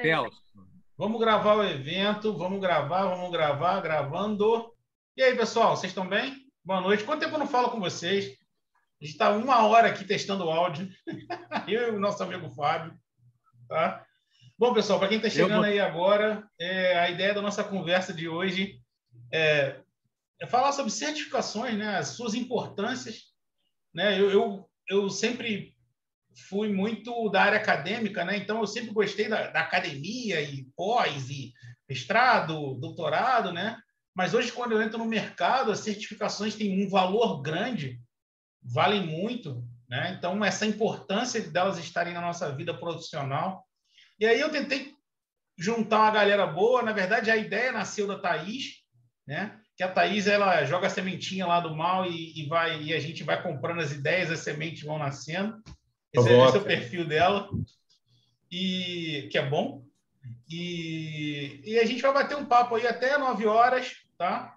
Celso. Vamos gravar o evento, vamos gravar, vamos gravar, gravando. E aí, pessoal, vocês estão bem? Boa noite. Quanto tempo eu não falo com vocês? A gente está uma hora aqui testando o áudio. eu e o nosso amigo Fábio. Tá? Bom, pessoal, para quem está chegando vou... aí agora, é, a ideia da nossa conversa de hoje é, é, falar sobre certificações, né, as suas importâncias. Né? Eu, eu, eu sempre fui muito da área acadêmica, né? Então eu sempre gostei da, da, academia e pós e mestrado, doutorado, né? Mas hoje quando eu entro no mercado, as certificações têm um valor grande, valem muito, né? Então essa importância delas estarem na nossa vida profissional. E aí eu tentei juntar uma galera boa, na verdade a ideia nasceu da Thaís, né? Que a Thaís ela joga a sementinha lá do mal e, e vai e a gente vai comprando as ideias, as sementes vão nascendo. Esse, é, esse é o perfil dela, e que é bom. E, e a gente vai bater um papo aí até 9 horas, tá?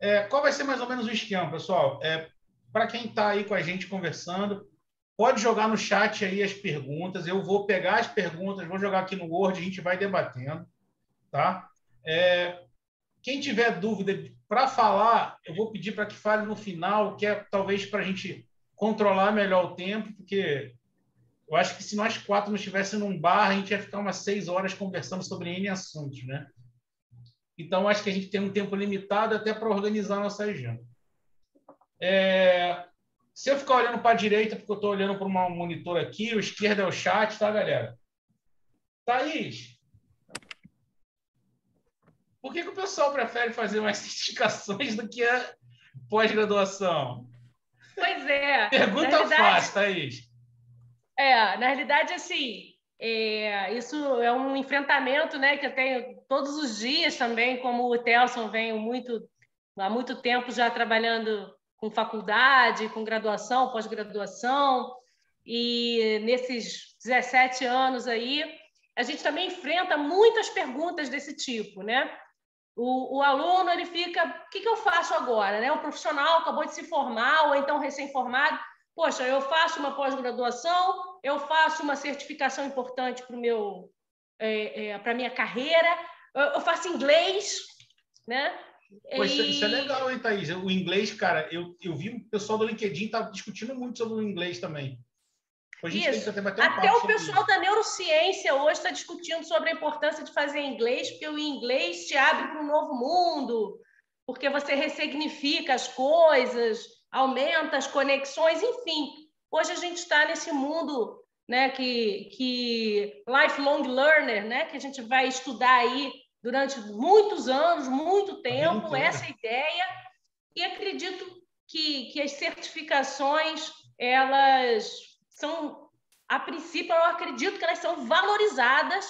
É, qual vai ser mais ou menos o esquema, pessoal? É, Para quem está aí com a gente conversando, pode jogar no chat aí as perguntas. Eu vou pegar as perguntas, vou jogar aqui no Word, a gente vai debatendo, tá? É, quem tiver dúvida para falar, eu vou pedir para que fale no final, que é talvez para a gente controlar melhor o tempo, porque eu acho que se nós quatro não estivéssemos num bar, a gente ia ficar umas seis horas conversando sobre N assuntos, né? Então, acho que a gente tem um tempo limitado até para organizar a nossa agenda. É... Se eu ficar olhando para a direita, porque eu estou olhando para um monitor aqui, o esquerdo é o chat, tá, galera? Thaís, por que, que o pessoal prefere fazer mais certificações do que a pós-graduação? Pois é. Pergunta verdade... fácil, Thaís. É, na realidade, assim, é, isso é um enfrentamento né, que eu tenho todos os dias também, como o Telson vem muito, há muito tempo já trabalhando com faculdade, com graduação, pós-graduação, e nesses 17 anos aí, a gente também enfrenta muitas perguntas desse tipo, né? O, o aluno ele fica, o que, que eu faço agora? Né? O profissional acabou de se formar ou então recém-formado, Poxa, eu faço uma pós-graduação, eu faço uma certificação importante para meu é, é, para minha carreira, eu faço inglês, né? Pois, e... Isso é legal, hein, Thaís? O inglês, cara, eu, eu vi o pessoal do LinkedIn tá discutindo muito sobre o inglês também. Isso. Um Até o pessoal isso. da neurociência hoje está discutindo sobre a importância de fazer inglês, porque o inglês te abre para um novo mundo, porque você ressignifica as coisas, aumenta as conexões, enfim. Hoje a gente está nesse mundo né, que, que lifelong learner, né, que a gente vai estudar aí durante muitos anos, muito tempo, essa é ideia, e acredito que, que as certificações, elas são, a princípio, eu acredito que elas são valorizadas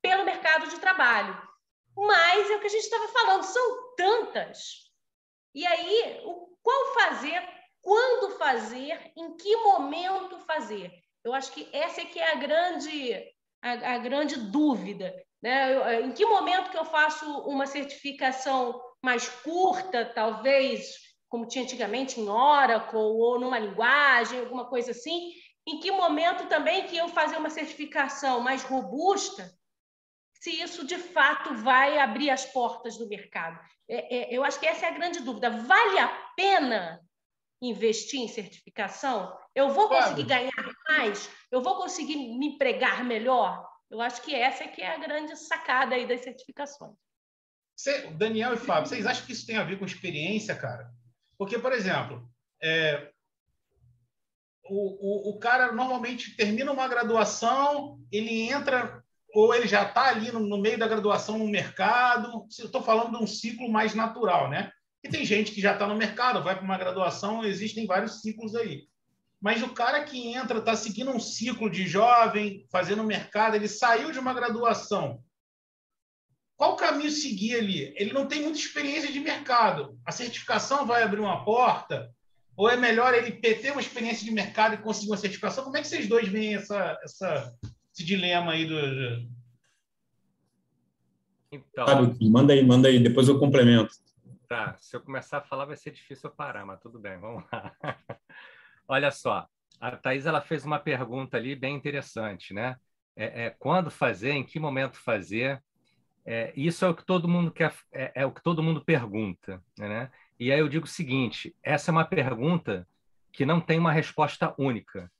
pelo mercado de trabalho. Mas é o que a gente estava falando, são tantas. E aí, o qual fazer, quando fazer, em que momento fazer. Eu acho que essa é que é a grande, a, a grande dúvida. Né? Eu, em que momento que eu faço uma certificação mais curta, talvez, como tinha antigamente em Oracle, ou numa linguagem, alguma coisa assim? Em que momento também que eu fazer uma certificação mais robusta, se isso de fato vai abrir as portas do mercado. É, é, eu acho que essa é a grande dúvida. Vale a pena investir em certificação? Eu vou conseguir ganhar mais? Eu vou conseguir me empregar melhor? Eu acho que essa é que é a grande sacada aí das certificações. Você, Daniel e Fábio, vocês acham que isso tem a ver com experiência, cara? Porque, por exemplo, é, o, o, o cara normalmente termina uma graduação, ele entra ou ele já está ali no, no, meio da graduação no mercado? Estou falando de um ciclo mais natural, né? E tem gente que já está no mercado, vai para uma graduação, existem vários ciclos aí. Mas o cara que entra, está seguindo um ciclo de jovem, fazendo mercado, ele saiu de uma graduação. Qual caminho seguir ali? Ele não tem muita experiência de mercado. A certificação vai abrir uma porta? Ou é melhor ele ter uma experiência de mercado e conseguir uma certificação? Como é que vocês dois veem essa, essa, esse dilema aí do. Então. Claro, manda aí, manda aí, depois eu complemento. Tá, se eu começar a falar vai ser difícil eu parar, mas tudo bem, vamos lá. Olha só, a Thais ela fez uma pergunta ali bem interessante, né? é, é, quando fazer, em que momento fazer. É, isso é o que todo mundo quer, é, é, o que todo mundo pergunta, né? E aí eu digo o seguinte: essa é uma pergunta que não tem uma resposta única.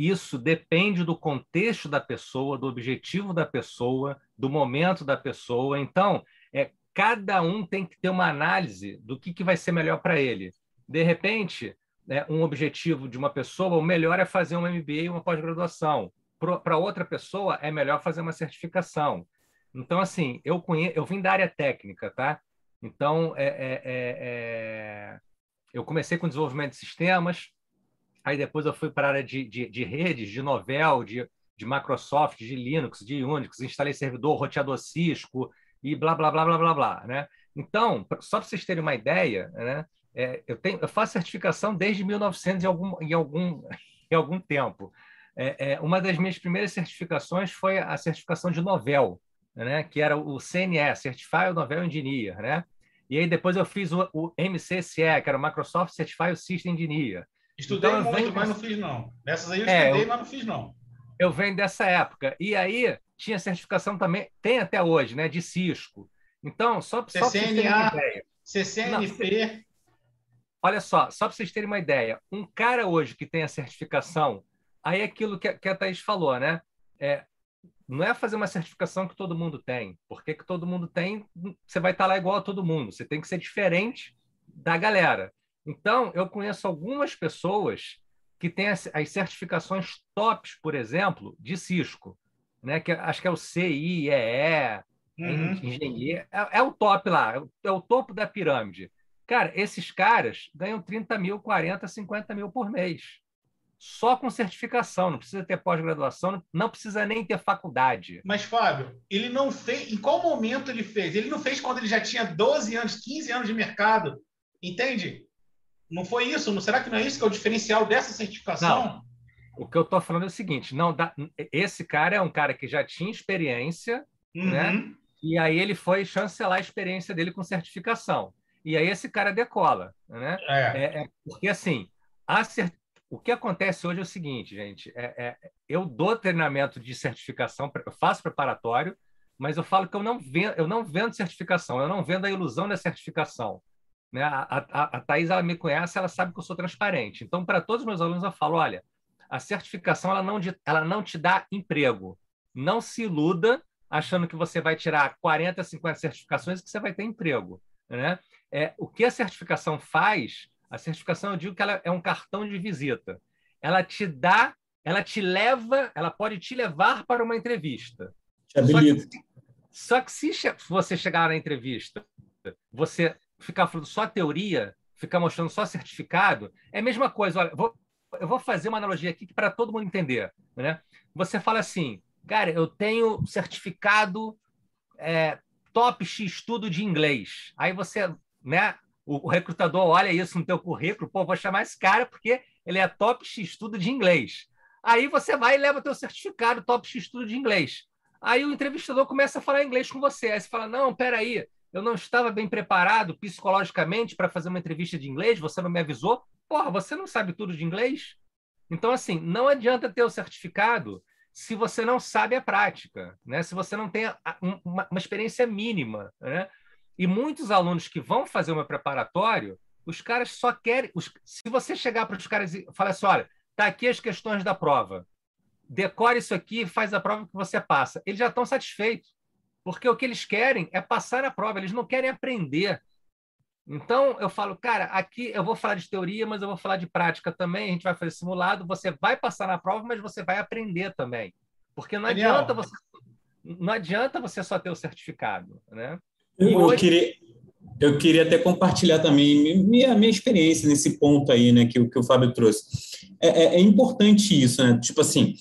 Isso depende do contexto da pessoa, do objetivo da pessoa, do momento da pessoa. Então, é, cada um tem que ter uma análise do que, que vai ser melhor para ele. De repente, né, um objetivo de uma pessoa, o melhor é fazer um MBA uma pós-graduação. Para outra pessoa, é melhor fazer uma certificação. Então, assim, eu conheço, eu vim da área técnica, tá? Então, é, é, é, é eu comecei com desenvolvimento de sistemas, aí depois eu fui para a área de, de, de, redes, de Novell, de, de Microsoft, de Linux, de Unix, instalei servidor, roteador Cisco e blá, blá, blá, blá, blá, blá, né? Então, só para vocês terem uma ideia, né? É, eu, tenho, eu faço certificação desde 1900 e algum, em, algum, em algum tempo. É, é, uma das minhas primeiras certificações foi a certificação de Novell, né? que era o CNE, Certified Novel Engineer. Né? E aí depois eu fiz o, o que era o Microsoft Certified System Engineer. Estudei então, muito, mas não fiz não. Dessas aí eu é, estudei, eu... mas não fiz não. Eu venho dessa época. E aí tinha certificação também, tem até hoje, né, de Cisco. Então, só, CCNA, só para vocês terem uma ideia. CCNP. Não, olha só, só para vocês terem uma ideia, um cara hoje que tem a certificação, aí é aquilo que, que a Thaís falou, né? É, não é fazer uma certificação que todo mundo tem. Porque que todo mundo tem, você vai estar lá igual a todo mundo. Você tem que ser diferente da galera. Então, eu conheço algumas pessoas que têm as, as certificações tops, por exemplo, de Cisco, né? Que acho que é o CIEE, uhum. engenheiro, é, é, o top lá, é o, é o topo da pirâmide. Cara, esses caras ganham 30 mil, 40, 50 mil por mês só com certificação, não precisa ter pós-graduação, não precisa nem ter faculdade. Mas, Fábio, ele não fez. Em qual momento ele fez? Ele não fez quando ele já tinha 12 anos, 15 anos de mercado. Entende? Não foi isso? Não, será que não é isso que é o diferencial dessa certificação? Não. O que eu estou falando é o seguinte: não dá, esse cara é um cara que já tinha experiência, uhum. né? E aí ele foi chancelar a experiência dele com certificação. E aí esse cara decola, né? É. É, é porque assim, a, o que acontece hoje é o seguinte, gente: é, é, eu dou treinamento de certificação, eu faço preparatório, mas eu falo que eu não vendo, eu não vendo certificação, eu não vendo a ilusão da certificação. Né? A, a, a Thais, ela me conhece, ela sabe que eu sou transparente. Então, para todos os meus alunos, eu falo: olha, a certificação ela não, ela não te dá emprego. Não se iluda achando que você vai tirar 40, 50 certificações e que você vai ter emprego. Né? É, o que a certificação faz a certificação, eu digo que ela é um cartão de visita. Ela te dá, ela te leva, ela pode te levar para uma entrevista. Te habilita. Só que, só que se você chegar na entrevista, você ficar falando só teoria, ficar mostrando só certificado, é a mesma coisa. Olha, vou, eu vou fazer uma analogia aqui para todo mundo entender. Né? Você fala assim, cara, eu tenho certificado é, top X estudo de inglês. Aí você, né, o, o, recrutador olha isso no teu currículo, pô, vou chamar esse cara porque ele é top X estudo de inglês. Aí você vai e leva teu certificado top X estudo de inglês. Aí o entrevistador começa a falar inglês com você. Aí você fala: "Não, peraí, eu não estava bem preparado psicologicamente para fazer uma entrevista de inglês, você não me avisou? Porra, você não sabe tudo de inglês?" Então assim, não adianta ter o certificado se você não sabe a prática, né? Se você não tem uma, uma experiência mínima, né? E muitos alunos que vão fazer meu preparatório, os caras só querem. Os, se você chegar para os caras e falar assim: olha, tá aqui as questões da prova, decore isso aqui, faz a prova que você passa, eles já estão satisfeitos. Porque o que eles querem é passar a prova, eles não querem aprender. Então, eu falo, cara, aqui eu vou falar de teoria, mas eu vou falar de prática também. A gente vai fazer simulado, você vai passar na prova, mas você vai aprender também. Porque não adianta você não adianta você só ter o certificado, né? Eu, hoje... eu, queria, eu queria até compartilhar também minha, minha experiência nesse ponto aí, né, que, que o Fábio trouxe. É, é, é importante isso, né? Tipo assim,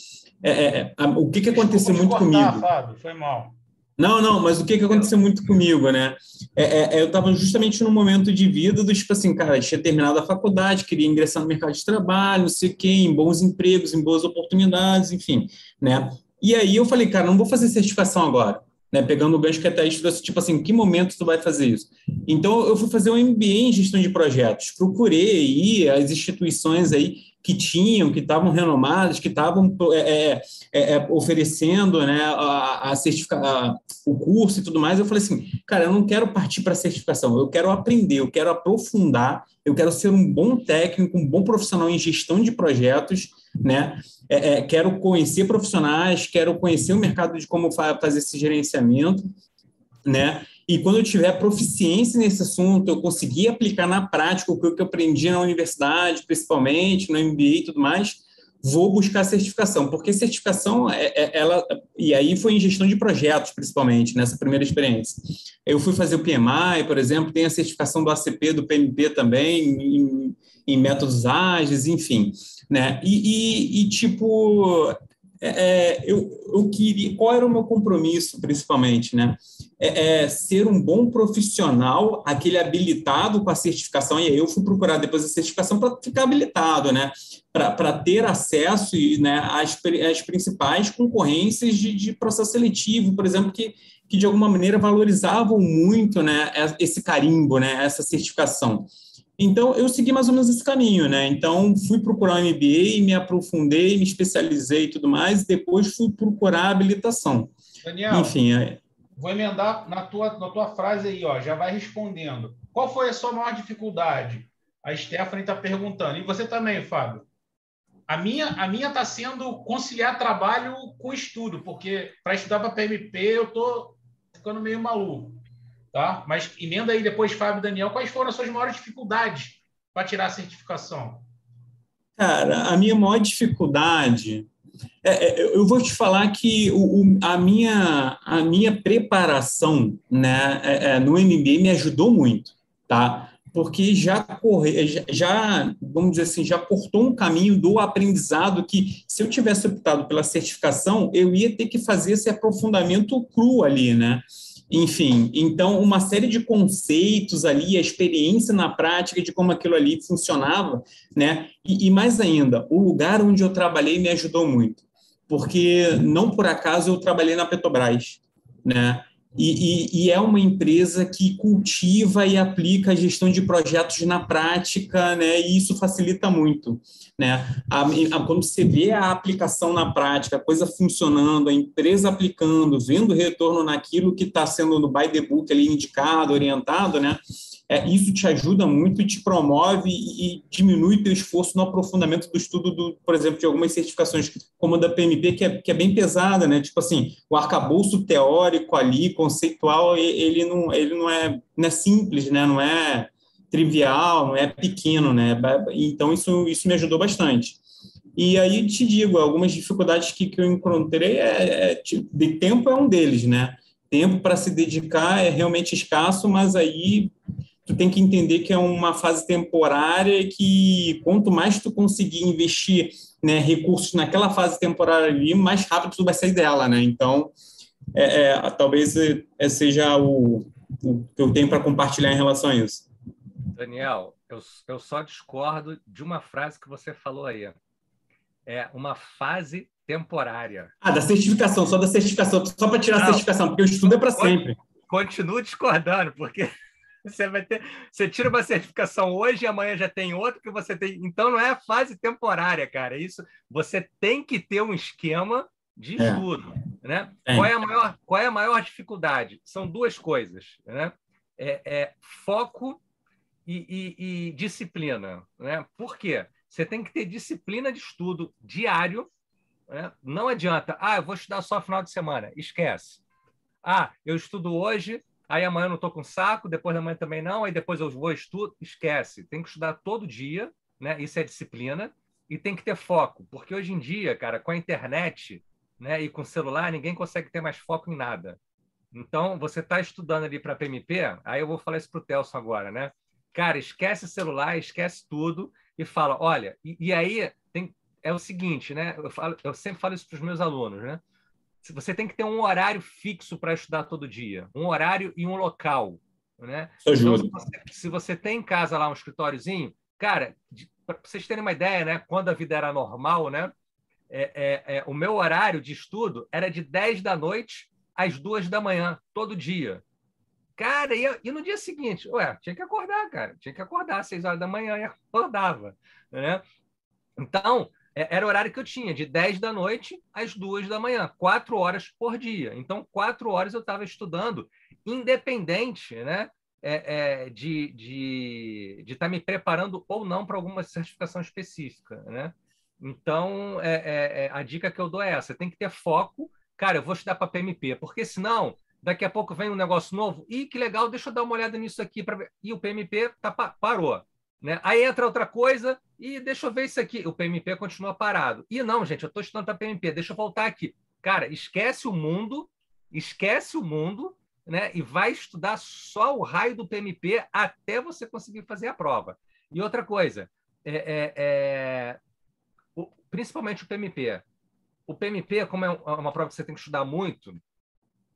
é, é, é o que, que aconteceu muito cortar, comigo? Fábio, foi mal. Não, não, mas o que, que aconteceu muito comigo, né? É, eu estava justamente no momento de vida do tipo assim, cara, tinha terminado a faculdade, queria ingressar no mercado de trabalho, não sei o quê, em bons empregos, em boas oportunidades, enfim, né? E aí eu falei, cara, não vou fazer certificação agora né, pegando o gancho que até trouxe, tipo assim, que momento tu vai fazer isso? Então, eu fui fazer um MBA em gestão de projetos, procurei aí as instituições aí que tinham, que estavam renomadas, que estavam é, é, é, é, oferecendo né, a, a, a, o curso e tudo mais. Eu falei assim, cara, eu não quero partir para a certificação, eu quero aprender, eu quero aprofundar, eu quero ser um bom técnico, um bom profissional em gestão de projetos, né? É, é, quero conhecer profissionais, quero conhecer o mercado de como fazer esse gerenciamento, né? E quando eu tiver proficiência nesse assunto, eu conseguir aplicar na prática o que eu aprendi na universidade, principalmente, no MBA e tudo mais, vou buscar certificação, porque certificação, é, é, ela, e aí foi em gestão de projetos, principalmente, nessa primeira experiência. Eu fui fazer o PMI, por exemplo, tem a certificação do ACP, do PMP também, em, em métodos ágeis, enfim, né? E, e, e tipo, é, é, eu, eu queria, qual era o meu compromisso, principalmente, né? É, é, ser um bom profissional, aquele habilitado com a certificação, e aí eu fui procurar depois a certificação para ficar habilitado, né? Para ter acesso né, às, às principais concorrências de, de processo seletivo, por exemplo, que, que de alguma maneira valorizavam muito né, esse carimbo, né, essa certificação. Então, eu segui mais ou menos esse caminho, né? Então, fui procurar o MBA, me aprofundei, me especializei e tudo mais, e depois fui procurar a habilitação. Daniel, Enfim, é... vou emendar na tua, na tua frase aí, ó, já vai respondendo. Qual foi a sua maior dificuldade? A Stephanie está perguntando. E você também, Fábio? A minha a minha está sendo conciliar trabalho com estudo, porque para estudar para PMP eu estou ficando meio maluco. Tá? Mas emenda aí depois, Fábio e Daniel, quais foram as suas maiores dificuldades para tirar a certificação? Cara, a minha maior dificuldade. É, é, eu vou te falar que o, o, a, minha, a minha preparação né, é, é no MBA me ajudou muito, tá? Porque já, corre, já, já, vamos dizer assim, já cortou um caminho do aprendizado que, se eu tivesse optado pela certificação, eu ia ter que fazer esse aprofundamento cru ali, né? Enfim, então uma série de conceitos ali, a experiência na prática de como aquilo ali funcionava, né? E, e mais ainda, o lugar onde eu trabalhei me ajudou muito, porque não por acaso eu trabalhei na Petrobras, né? E, e, e, é uma empresa que cultiva e aplica a gestão de projetos na prática, né? E isso facilita muito, né? A, a, quando você vê a aplicação na prática, a coisa funcionando, a empresa aplicando, vendo retorno naquilo que está sendo no by the book ali indicado, orientado, né? É, isso te ajuda muito e te promove e, e diminui teu esforço no aprofundamento do estudo, do, por exemplo, de algumas certificações, como a da PMP, que é, que é bem pesada, né? Tipo assim, o arcabouço teórico ali, conceitual, ele não, ele não, é, não é simples, né? Não é trivial, não é pequeno, né? Então, isso, isso me ajudou bastante. E aí te digo, algumas dificuldades que, que eu encontrei, é, é, de tempo é um deles, né? Tempo para se dedicar é realmente escasso, mas aí tu tem que entender que é uma fase temporária e que quanto mais tu conseguir investir né, recursos naquela fase temporária ali, mais rápido tu vai sair dela, né? Então, é, é, talvez é, seja o, o que eu tenho para compartilhar em relação a isso. Daniel, eu, eu só discordo de uma frase que você falou aí. É uma fase temporária. Ah, da certificação, só da certificação, só para tirar Não, a certificação, porque o estudo é para sempre. Continuo discordando, porque você vai ter, você tira uma certificação hoje e amanhã já tem outra que você tem. Então não é fase temporária, cara. Isso você tem que ter um esquema de é. estudo, né? É. Qual é a maior, qual é a maior dificuldade? São duas coisas, né? É, é foco e, e, e disciplina, né? Por quê? Você tem que ter disciplina de estudo diário. Né? Não adianta, ah, eu vou estudar só final de semana. Esquece. Ah, eu estudo hoje, aí amanhã eu não estou com saco, depois da manhã também não, aí depois eu vou estudo, esquece. Tem que estudar todo dia, né? Isso é disciplina e tem que ter foco, porque hoje em dia, cara, com a internet, né, e com o celular, ninguém consegue ter mais foco em nada. Então, você está estudando ali para PMP, aí eu vou falar isso para o Telson agora, né? Cara, esquece celular, esquece tudo e fala, olha, e, e aí tem, é o seguinte, né? Eu, falo, eu sempre falo isso para os meus alunos, né? Você tem que ter um horário fixo para estudar todo dia, um horário e um local, né? Então, se você, se você tem em casa lá um escritóriozinho, cara, para vocês terem uma ideia, né? Quando a vida era normal, né? É, é, é, o meu horário de estudo era de 10 da noite às 2 da manhã, todo dia. Cara, e, e, no dia seguinte, ué, tinha que acordar, cara. Tinha que acordar às 6 horas da manhã e acordava, né? Então, era o horário que eu tinha, de 10 da noite às 2 da manhã, quatro horas por dia. Então, quatro horas eu estava estudando, independente né, é, é, de estar de, de tá me preparando ou não para alguma certificação específica. Né? Então, é, é, é, a dica que eu dou é essa: tem que ter foco. Cara, eu vou estudar para PMP, porque senão daqui a pouco vem um negócio novo. e que legal, deixa eu dar uma olhada nisso aqui. Pra... E o PMP tá, parou. Né? Aí entra outra coisa e deixa eu ver isso aqui. O PMP continua parado. E não, gente, eu estou estudando para PMP, deixa eu voltar aqui. Cara, esquece o mundo, esquece o mundo, né? E vai estudar só o raio do PMP até você conseguir fazer a prova. E outra coisa, é, é, é o, principalmente o PMP. O PMP, como é, é uma prova que você tem que estudar muito,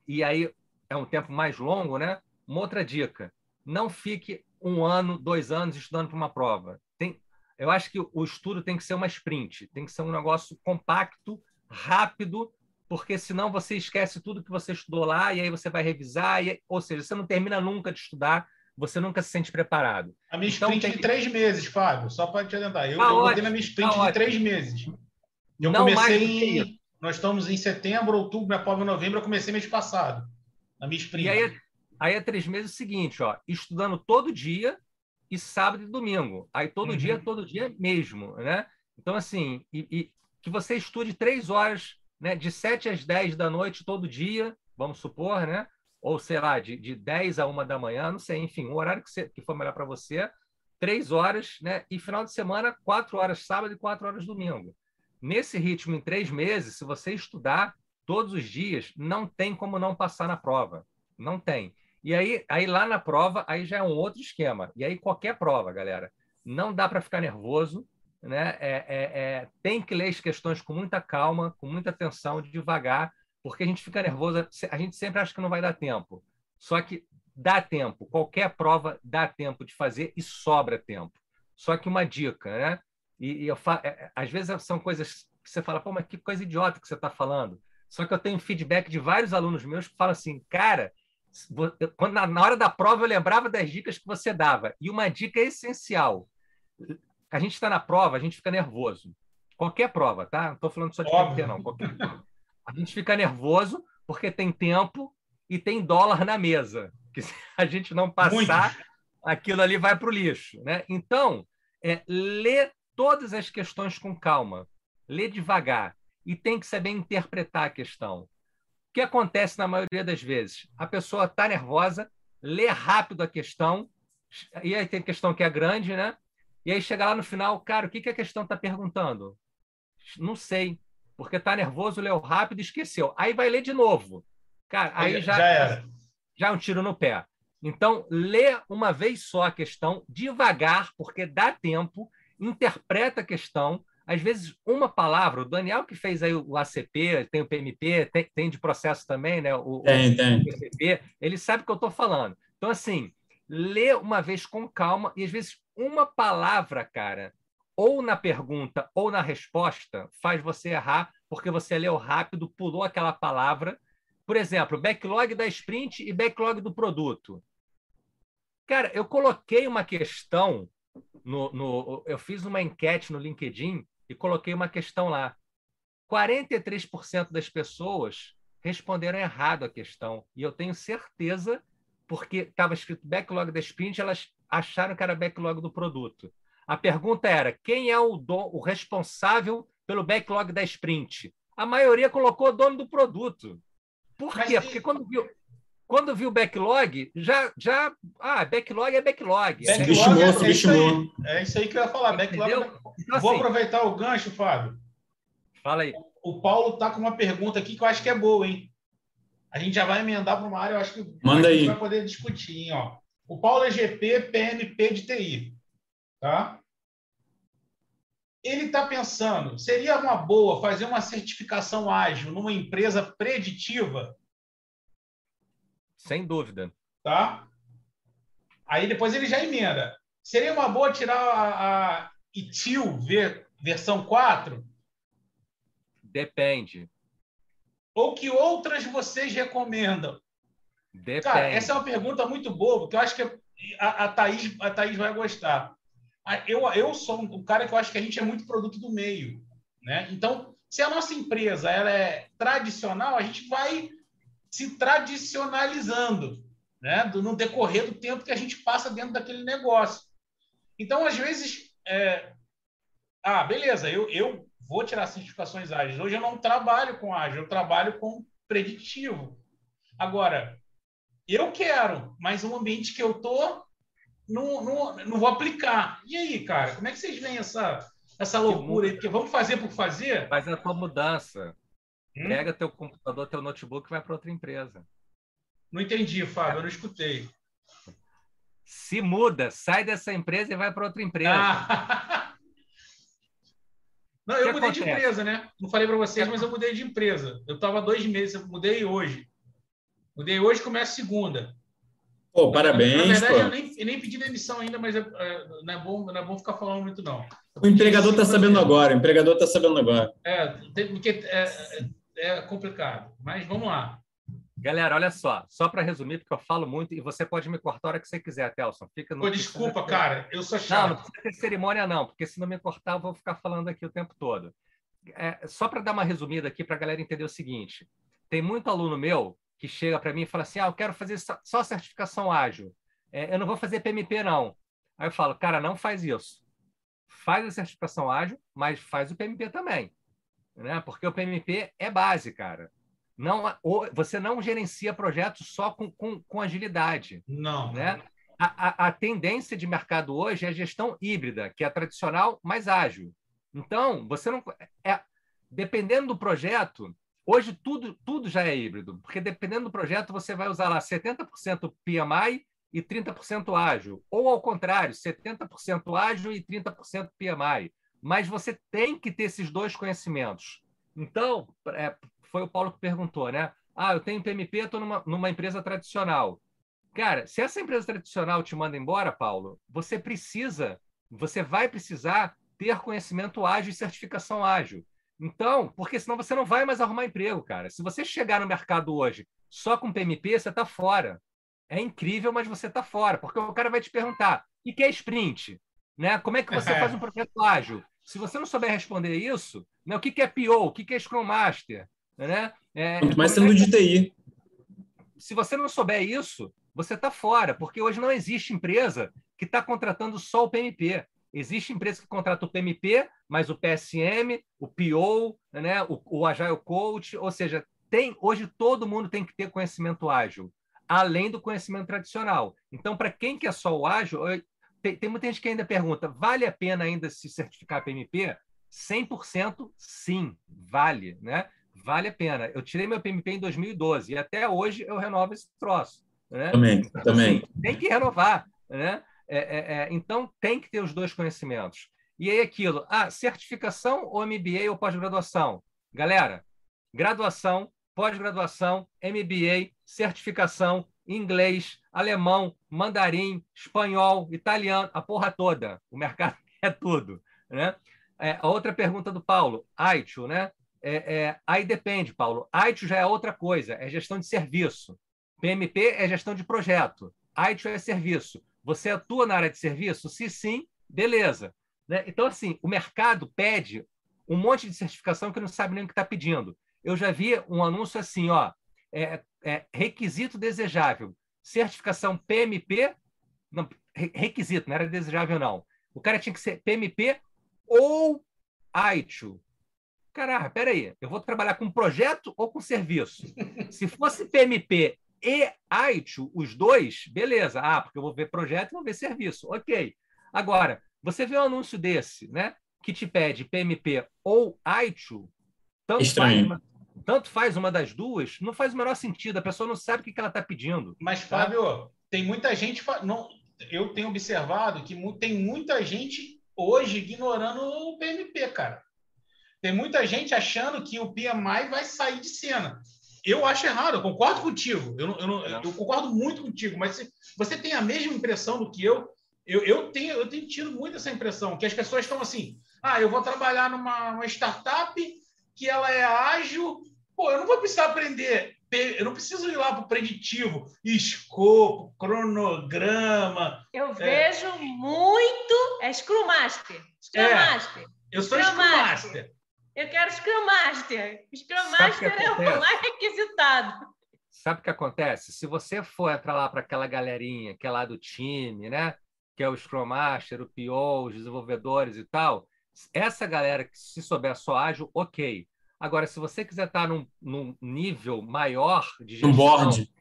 e aí é um tempo mais longo, né? Uma outra dica: não fique um ano, dois anos estudando para uma prova. Tem, eu acho que o estudo tem que ser uma sprint, tem que ser um negócio compacto, rápido, porque senão você esquece tudo que você estudou lá e aí você vai revisar, e, ou seja, você não termina nunca de estudar, você nunca se sente preparado. A minha então, sprint tem... de três meses, Fábio, só para te adiantar. Eu, tá eu botei na minha sprint tá de três meses. Eu não comecei em... Nós estamos em setembro, outubro, minha prova em novembro, eu comecei mês passado, na minha sprint. E aí, Aí é três meses o seguinte, ó, estudando todo dia e sábado e domingo. Aí todo uhum. dia, todo dia mesmo, né? Então, assim, e, e, que você estude três horas, né? De sete às dez da noite todo dia, vamos supor, né? Ou, sei lá, de, de 10 a uma da manhã, não sei, enfim, o horário que, você, que for melhor para você, três horas, né? E final de semana, quatro horas sábado e quatro horas domingo. Nesse ritmo, em três meses, se você estudar todos os dias, não tem como não passar na prova. Não tem. E aí, aí lá na prova, aí já é um outro esquema. E aí qualquer prova, galera, não dá para ficar nervoso, né? É, é, é, tem que ler as questões com muita calma, com muita atenção, devagar, porque a gente fica nervoso, a gente sempre acha que não vai dar tempo. Só que dá tempo. Qualquer prova dá tempo de fazer e sobra tempo. Só que uma dica, né? E, e fa... É, é, às vezes são coisas que você fala, pô, mas que coisa idiota que você está falando. Só que eu tenho feedback de vários alunos meus que falam assim, cara, quando, na hora da prova eu lembrava das dicas que você dava. E uma dica essencial: a gente está na prova, a gente fica nervoso. Qualquer prova, tá? Não estou falando só de PMT, não. Qualquer prova. A gente fica nervoso porque tem tempo e tem dólar na mesa. Que se a gente não passar, Muito. aquilo ali vai para o lixo. Né? Então, é, lê todas as questões com calma, lê devagar e tem que saber interpretar a questão que acontece na maioria das vezes? A pessoa está nervosa, lê rápido a questão, e aí tem questão que é grande, né? E aí chega lá no final, cara, o que, que a questão está perguntando? Não sei, porque está nervoso, leu rápido e esqueceu. Aí vai ler de novo. Cara, aí já, já, era. já é um tiro no pé. Então, lê uma vez só a questão, devagar, porque dá tempo, interpreta a questão, às vezes, uma palavra, o Daniel que fez aí o ACP, tem o PMP, tem, tem de processo também, né? O, tem, tem. O PCP, ele sabe o que eu estou falando. Então, assim, lê uma vez com calma e, às vezes, uma palavra, cara, ou na pergunta ou na resposta, faz você errar porque você leu rápido, pulou aquela palavra. Por exemplo, backlog da sprint e backlog do produto. Cara, eu coloquei uma questão no, no, eu fiz uma enquete no LinkedIn e coloquei uma questão lá. 43% das pessoas responderam errado a questão. E eu tenho certeza, porque estava escrito backlog da sprint, elas acharam que era backlog do produto. A pergunta era: quem é o, do, o responsável pelo backlog da sprint? A maioria colocou o dono do produto. Por Mas quê? Porque quando viu, quando viu o backlog, já, já. Ah, backlog é backlog. backlog subestimou, é, subestimou. É isso aí que eu ia falar. Backlog é... então, Vou assim, aproveitar o gancho, Fábio. Fala aí. O Paulo tá com uma pergunta aqui que eu acho que é boa, hein? A gente já vai emendar para uma área, eu acho que Manda a gente vai poder discutir, hein, ó. O Paulo é GP, PMP de TI, tá? Ele está pensando, seria uma boa fazer uma certificação ágil numa empresa preditiva sem dúvida. Tá? Aí depois ele já emenda. Seria uma boa tirar a, a ITIL versão 4? Depende. Ou que outras vocês recomendam? Depende. Cara, essa é uma pergunta muito boa, porque eu acho que a, a, Thaís, a Thaís vai gostar. eu, eu sou um cara que eu acho que a gente é muito produto do meio. Né? Então, se a nossa empresa ela é tradicional, a gente vai se tradicionalizando né? Do, no decorrer do tempo que a gente passa dentro daquele negócio. Então, às vezes, é... ah, beleza, eu, eu vou tirar certificações ágeis. Hoje eu não trabalho com ágil, eu trabalho com preditivo. Agora, eu quero, mas o ambiente que eu tô não, não, não vou aplicar. E aí, cara, como é que vocês veem essa, essa loucura aí? Porque vamos fazer por fazer? Faz a tua mudança. Hum? Pega teu computador, teu notebook e vai para outra empresa. Não entendi, Fábio, eu não escutei. Se muda, sai dessa empresa e vai para outra empresa. Ah. Não, eu mudei acontece? de empresa, né? Não falei para vocês, mas eu mudei de empresa. Eu estava dois meses, eu mudei hoje. Mudei hoje, começa segunda. Pô, parabéns. Na verdade, pô. Eu, nem, eu nem pedi demissão ainda, mas é, é, não, é bom, não é bom ficar falando muito, não. O empregador está sabendo agora, o empregador está sabendo agora. É, porque é, é, complicado. Mas vamos lá. Galera, olha só, só para resumir, porque eu falo muito e você pode me cortar a hora que você quiser, Telson. Fica no... Pô, desculpa, cara, eu sou chato. Não, não precisa ter cerimônia, não, porque se não me cortar, eu vou ficar falando aqui o tempo todo. É, só para dar uma resumida aqui para a galera entender o seguinte: tem muito aluno meu que chega para mim e fala assim: ah, eu quero fazer só certificação ágil, é, eu não vou fazer PMP, não. Aí eu falo, cara, não faz isso. Faz a certificação ágil, mas faz o PMP também. Né? Porque o PMP é base, cara. Não, você não gerencia projetos só com, com, com agilidade. Não. Né? A, a, a, tendência de mercado hoje é a gestão híbrida, que é tradicional, mais ágil. Então, você não. É, dependendo do projeto, hoje tudo, tudo já é híbrido, porque dependendo do projeto, você vai usar lá 70% PMI e 30% ágil. Ou ao contrário, 70% ágil e 30% PMI. Mas você tem que ter esses dois conhecimentos. Então, é, foi o Paulo que perguntou, né? Ah, eu tenho PMP, estou numa, numa empresa tradicional. Cara, se essa empresa tradicional te manda embora, Paulo, você precisa, você vai precisar ter conhecimento ágil e certificação ágil. Então, porque senão você não vai mais arrumar emprego, cara. Se você chegar no mercado hoje só com PMP, você está fora. É incrível, mas você está fora, porque o cara vai te perguntar: o que é sprint? Né? Como é que você faz um projeto ágil? Se você não souber responder isso, né, o que é PO, o que é Scrum Master, né? É, Quanto mais sendo de TI. Se você não souber isso, você está fora, porque hoje não existe empresa que está contratando só o PMP. Existe empresa que contrata o PMP, mas o PSM, o PO, né, o, o Agile Coach, ou seja, tem hoje todo mundo tem que ter conhecimento ágil, além do conhecimento tradicional. Então, para quem quer só o ágil, tem, tem, muita gente que ainda pergunta: vale a pena ainda se certificar PMP? 100% sim, vale, né? vale a pena. Eu tirei meu PMP em 2012 e até hoje eu renovo esse troço. Né? Também, então, assim, também. Assim, tem que renovar. Né? É, é, é, então, tem que ter os dois conhecimentos. E aí, aquilo, ah, certificação ou MBA ou pós-graduação? Galera, graduação, pós-graduação, MBA, certificação, inglês, alemão, mandarim, espanhol, italiano, a porra toda. O mercado é tudo. Né? É, a outra pergunta do Paulo, AITU, né? É, é, aí depende, Paulo. ITIL já é outra coisa, é gestão de serviço. PMP é gestão de projeto. ITIL é serviço. Você atua na área de serviço? Se sim, beleza. Né? Então, assim, o mercado pede um monte de certificação que não sabe nem o que está pedindo. Eu já vi um anúncio assim, ó, é, é requisito desejável, certificação PMP, não, requisito, não era desejável não. O cara tinha que ser PMP ou ITIL. Caraca, peraí, eu vou trabalhar com projeto ou com serviço? Se fosse PMP e ITU, os dois, beleza. Ah, porque eu vou ver projeto e vou ver serviço. Ok. Agora, você vê um anúncio desse, né? Que te pede PMP ou ITU, tanto Estranho. Faz, tanto faz uma das duas, não faz o menor sentido. A pessoa não sabe o que ela está pedindo. Mas, tá? Fábio, tem muita gente. Não, eu tenho observado que tem muita gente hoje ignorando o PMP, cara. Tem muita gente achando que o PMI vai sair de cena. Eu acho errado, eu concordo contigo. Eu, eu, não, eu concordo muito contigo, mas se você tem a mesma impressão do que eu, eu, eu, tenho, eu tenho tido muito essa impressão, que as pessoas estão assim, ah, eu vou trabalhar numa startup que ela é ágil, pô, eu não vou precisar aprender eu não preciso ir lá para o preditivo, escopo, cronograma. Eu é... vejo muito. É Scrum Master. Scrum é, Master. Eu sou Scrum, Scrum Master. Master. Eu quero Scrum Master. Scrum Master é o mais requisitado. Sabe o que acontece? Se você for entrar lá para aquela galerinha que é lá do time, né? Que é o Scrum Master, o PO, os desenvolvedores e tal, essa galera que se souber só ágil, ok. Agora, se você quiser estar num, num nível maior de gestão... Um board.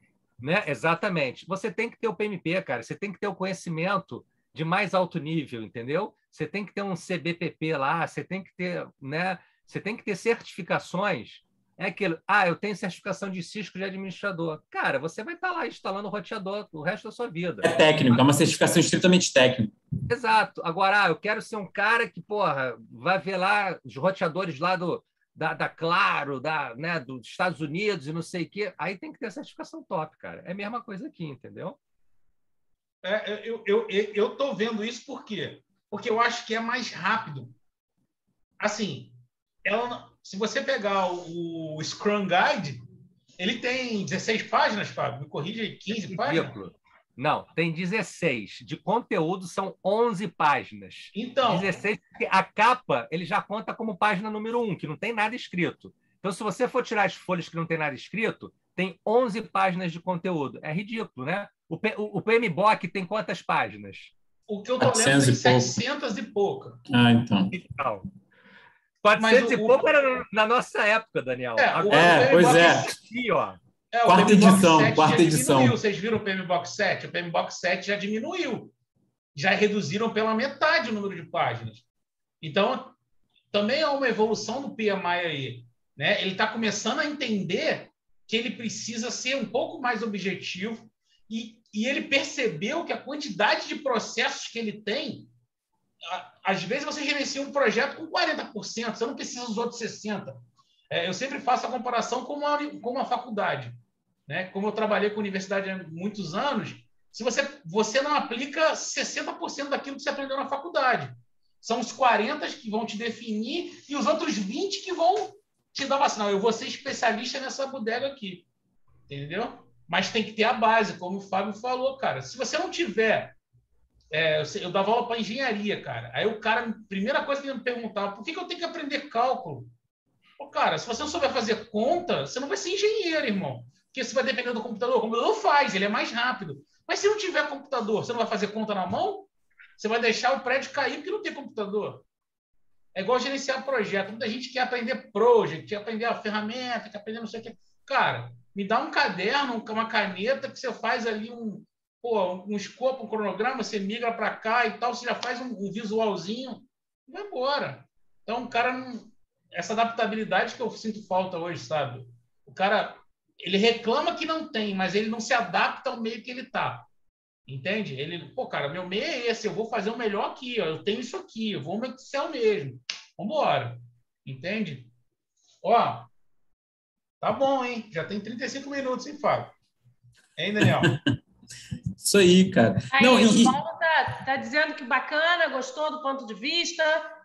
Né? Exatamente. Você tem que ter o PMP, cara. Você tem que ter o conhecimento de mais alto nível, entendeu? Você tem que ter um CBPP lá, você tem que ter, né? Você tem que ter certificações. É aquilo, ah, eu tenho certificação de Cisco de administrador. Cara, você vai estar lá instalando o roteador o resto da sua vida. É técnico, é uma certificação estritamente técnica. Exato. Agora, ah, eu quero ser um cara que, porra, vai ver lá os roteadores lá do, da, da Claro, da, né, dos Estados Unidos e não sei o quê. Aí tem que ter certificação top, cara. É a mesma coisa aqui, entendeu? É, eu, eu, eu tô vendo isso por quê? Porque eu acho que é mais rápido. Assim, ela, se você pegar o, o Scrum Guide, ele tem 16 páginas, Fábio. Me corrija aí, 15 páginas. Não, tem 16. De conteúdo são 11 páginas. Então. 16, porque a capa ele já conta como página número 1, que não tem nada escrito. Então, se você for tirar as folhas que não tem nada escrito, tem 11 páginas de conteúdo. É ridículo, né? O, P, o, o PMBOK tem quantas páginas? O que eu tô lendo tem 700 e pouca. Ah, então. Então, 400 o, e pouco era na nossa época, Daniel. É, Agora, é pois é. Ó. É, quarta edição, quarta edição. Diminuiu. Vocês viram o PMBOK 7? O PMBOK 7 já diminuiu. Já reduziram pela metade o número de páginas. Então, também é uma evolução do PMI aí. Né? Ele está começando a entender que ele precisa ser um pouco mais objetivo e, e ele percebeu que a quantidade de processos que ele tem às vezes você gerencia um projeto com 40%, você não precisa dos outros 60%. É, eu sempre faço a comparação com uma, com uma faculdade. Né? Como eu trabalhei com universidade há muitos anos, se você, você não aplica 60% daquilo que você aprendeu na faculdade. São os 40 que vão te definir e os outros 20 que vão te dar vacina. Eu vou ser especialista nessa bodega aqui. Entendeu? Mas tem que ter a base, como o Fábio falou, cara. Se você não tiver é, eu, dava aula para engenharia, cara. Aí o cara, primeira coisa que ele me perguntava, por que, que eu tenho que aprender cálculo? Pô, cara, se você não souber fazer conta, você não vai ser engenheiro, irmão. Porque você vai depender do computador. O computador faz, ele é mais rápido. Mas se não tiver computador, você não vai fazer conta na mão? Você vai deixar o prédio cair porque não tem computador. É igual gerenciar projeto. Muita gente quer aprender project, quer aprender a ferramenta, quer aprender não sei o que. Cara, me dá um caderno, uma caneta que você faz ali um, pô, um escopo, um cronograma, você migra para cá e tal, você já faz um, um visualzinho e vai embora. Então, o cara não. Essa adaptabilidade que eu sinto falta hoje, sabe? O cara, ele reclama que não tem, mas ele não se adapta ao meio que ele tá. Entende? Ele, pô, cara, meu meio é esse, eu vou fazer o melhor aqui, ó, eu tenho isso aqui, eu vou no Excel mesmo. Vambora. Entende? Ó, tá bom, hein? Já tem 35 minutos, hein, Fábio? Hein, Daniel? Isso aí, cara. Aí, Não, o Paulo tá, tá dizendo que bacana, gostou do ponto de vista,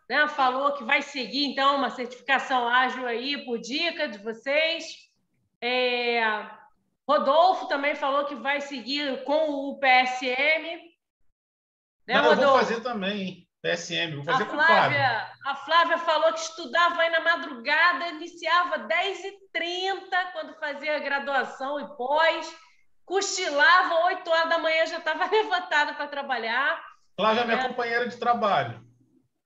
né? Falou que vai seguir, então, uma certificação ágil aí por dica de vocês. É... Rodolfo também falou que vai seguir com o PSM. Né, Não, Rodolfo? eu vou fazer também, hein? PSM, vou fazer a Flávia, A Flávia falou que estudava aí na madrugada, iniciava 10h30 quando fazia graduação e pós cochilava, 8 horas da manhã já estava levantada para trabalhar. Flávia é minha é. companheira de trabalho.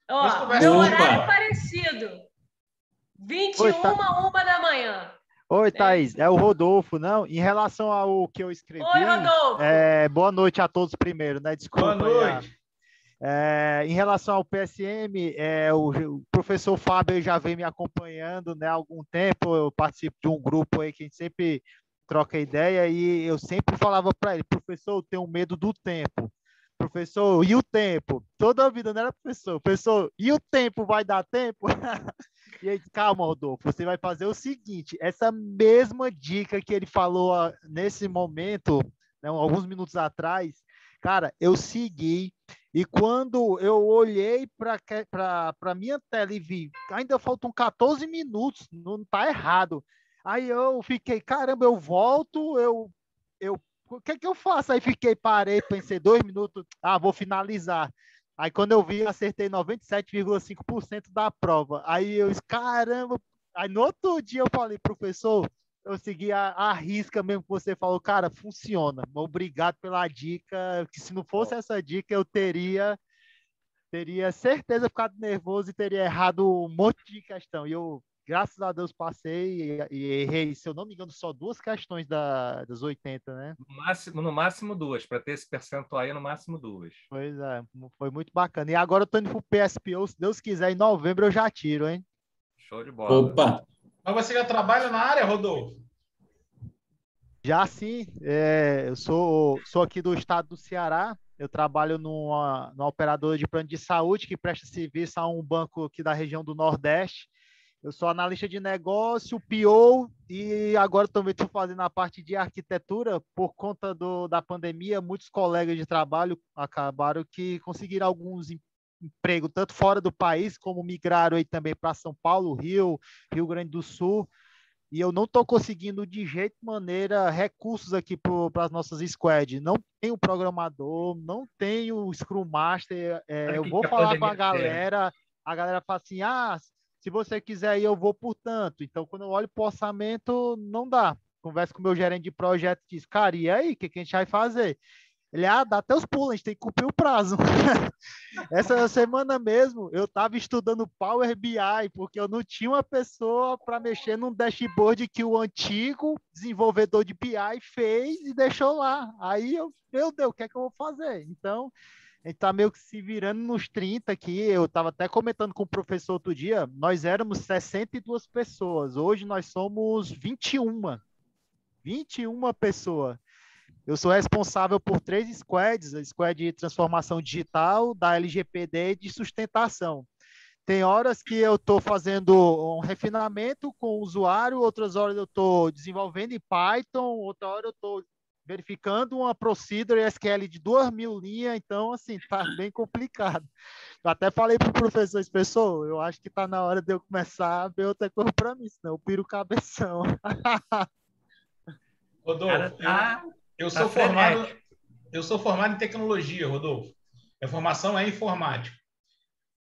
Ó, meu horário é parecido. 21, Oi, tá... uma da manhã. Oi, é. Thaís, é o Rodolfo, não? Em relação ao que eu escrevi. Oi, Rodolfo. É, boa noite a todos primeiro, né? Desculpa. Boa noite. É, em relação ao PSM, é, o, o, professor Fábio já vem me acompanhando né, há algum tempo. Eu participo de um grupo aí que a gente sempre troca ideia e eu sempre falava para ele, professor, eu tenho medo do tempo. Professor, e o tempo? Toda a vida não era professor. Professor, e o tempo vai dar tempo? e aí, calma, Rodolfo, você vai fazer o seguinte: essa mesma dica que ele falou ah, nesse momento, né, alguns minutos atrás, cara, eu segui. E quando eu olhei para a minha tela e vi, ainda faltam 14 minutos, não está errado. Aí eu fiquei, caramba, eu volto, eu, eu, o que é que eu faço? Aí fiquei, parei, pensei dois minutos, ah, vou finalizar. Aí quando eu vi, acertei 97,5% da prova. Aí eu disse, caramba. Aí no outro dia eu falei, professor, eu segui a, a risca mesmo que você falou, cara, funciona. Obrigado pela dica. Que se não fosse essa dica, eu teria teria certeza ficado nervoso e teria errado um monte de questão. E eu, graças a Deus, passei e, e errei, se eu não me engano, só duas questões da, das 80, né? No máximo, no máximo duas, para ter esse percentual aí, no máximo duas. Pois é, foi muito bacana. E agora eu tô indo pro PSPO, se Deus quiser, em novembro eu já tiro, hein? Show de bola. Opa! Mas você já trabalha na área, Rodolfo? Já sim, é, eu sou, sou aqui do estado do Ceará, eu trabalho numa, numa operadora de plano de saúde que presta serviço a um banco aqui da região do Nordeste. Eu sou analista de negócio, PO, e agora também estou fazendo a parte de arquitetura. Por conta do, da pandemia, muitos colegas de trabalho acabaram que conseguiram alguns empregos, tanto fora do país, como migraram aí também para São Paulo, Rio, Rio Grande do Sul e eu não estou conseguindo de jeito maneira recursos aqui para as nossas squads. Não tenho programador, não tenho Scrum Master. É, eu vou falar com a galera, a galera fala assim: ah, se você quiser eu vou por tanto. Então, quando eu olho para o orçamento, não dá. Converso com o meu gerente de projeto e diz, cara, e aí, o que, que a gente vai fazer? Ele, ah, dá até os pulos, a gente tem que cumprir o prazo. Essa semana mesmo, eu estava estudando Power BI, porque eu não tinha uma pessoa para mexer num dashboard que o antigo desenvolvedor de BI fez e deixou lá. Aí eu, meu Deus, o que é que eu vou fazer? Então, a gente está meio que se virando nos 30 aqui. Eu estava até comentando com o professor outro dia, nós éramos 62 pessoas, hoje nós somos 21. 21 pessoas. Eu sou responsável por três squads, a squad de transformação digital, da LGPD e de sustentação. Tem horas que eu estou fazendo um refinamento com o usuário, outras horas eu estou desenvolvendo em Python, outra hora eu estou verificando uma procedure SQL de duas mil linhas, então, assim, tá bem complicado. Eu até falei para o professor, professor, eu acho que está na hora de eu começar a ver outra coisa para mim, senão eu piro o cabeção. Rodolfo, Cara, tá... eu, eu tá sou formado, eu sou formado em tecnologia, Rodolfo. A formação é informática.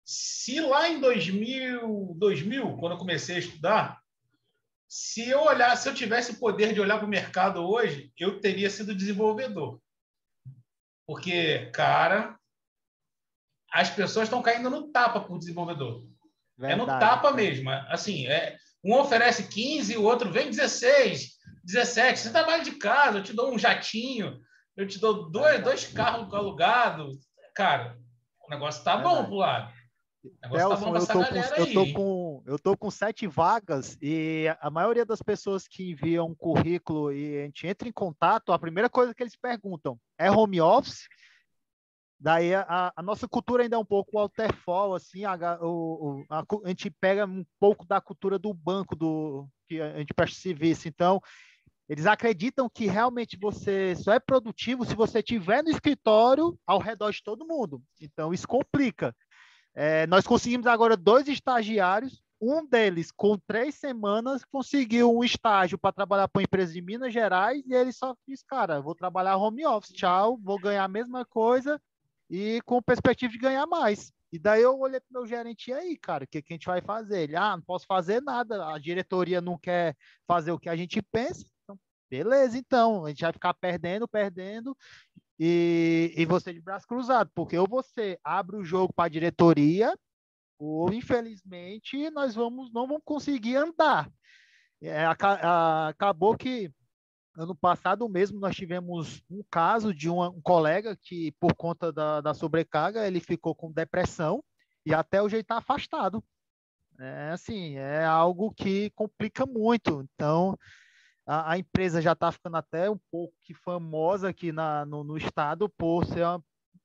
Se lá em 2000, 2000, quando eu comecei a estudar, se eu olhar, se eu tivesse o poder de olhar para o mercado hoje, eu teria sido desenvolvedor. Porque, cara, as pessoas estão caindo no tapa por desenvolvedor. Verdade. É no tapa mesmo. Assim, é, um oferece 15, o outro vem 16. 17, você trabalha de casa, eu te dou um jatinho, eu te dou dois, dois carros alugados. Cara, o negócio tá bom pro lado. Nelson, tá eu, tô com, eu, tô com, eu tô com sete vagas e a maioria das pessoas que enviam um currículo e a gente entra em contato, a primeira coisa que eles perguntam é home office? Daí a, a nossa cultura ainda é um pouco waterfall, assim, a, o, a, a, gente pega um pouco da cultura do banco do que a gente presta serviço. Então, eles acreditam que realmente você só é produtivo se você estiver no escritório ao redor de todo mundo. Então, isso complica. É, nós conseguimos agora dois estagiários. Um deles, com três semanas, conseguiu um estágio para trabalhar para uma empresa de Minas Gerais e ele só disse, cara, vou trabalhar home office, tchau, vou ganhar a mesma coisa e com perspectiva de ganhar mais. E daí eu olhei para o meu gerente aí, cara, o que, que a gente vai fazer? Ele, ah, não posso fazer nada, a diretoria não quer fazer o que a gente pensa, Beleza, então, a gente vai ficar perdendo, perdendo, e, e você de braço cruzado, porque ou você abre o jogo para a diretoria, ou infelizmente nós vamos não vamos conseguir andar. É, acabou que ano passado mesmo nós tivemos um caso de um, um colega que, por conta da, da, sobrecarga, ele ficou com depressão e até hoje está afastado. É assim, é algo que complica muito. Então, a, a empresa já está ficando até um pouco que famosa aqui na, no, no estado por ser uma,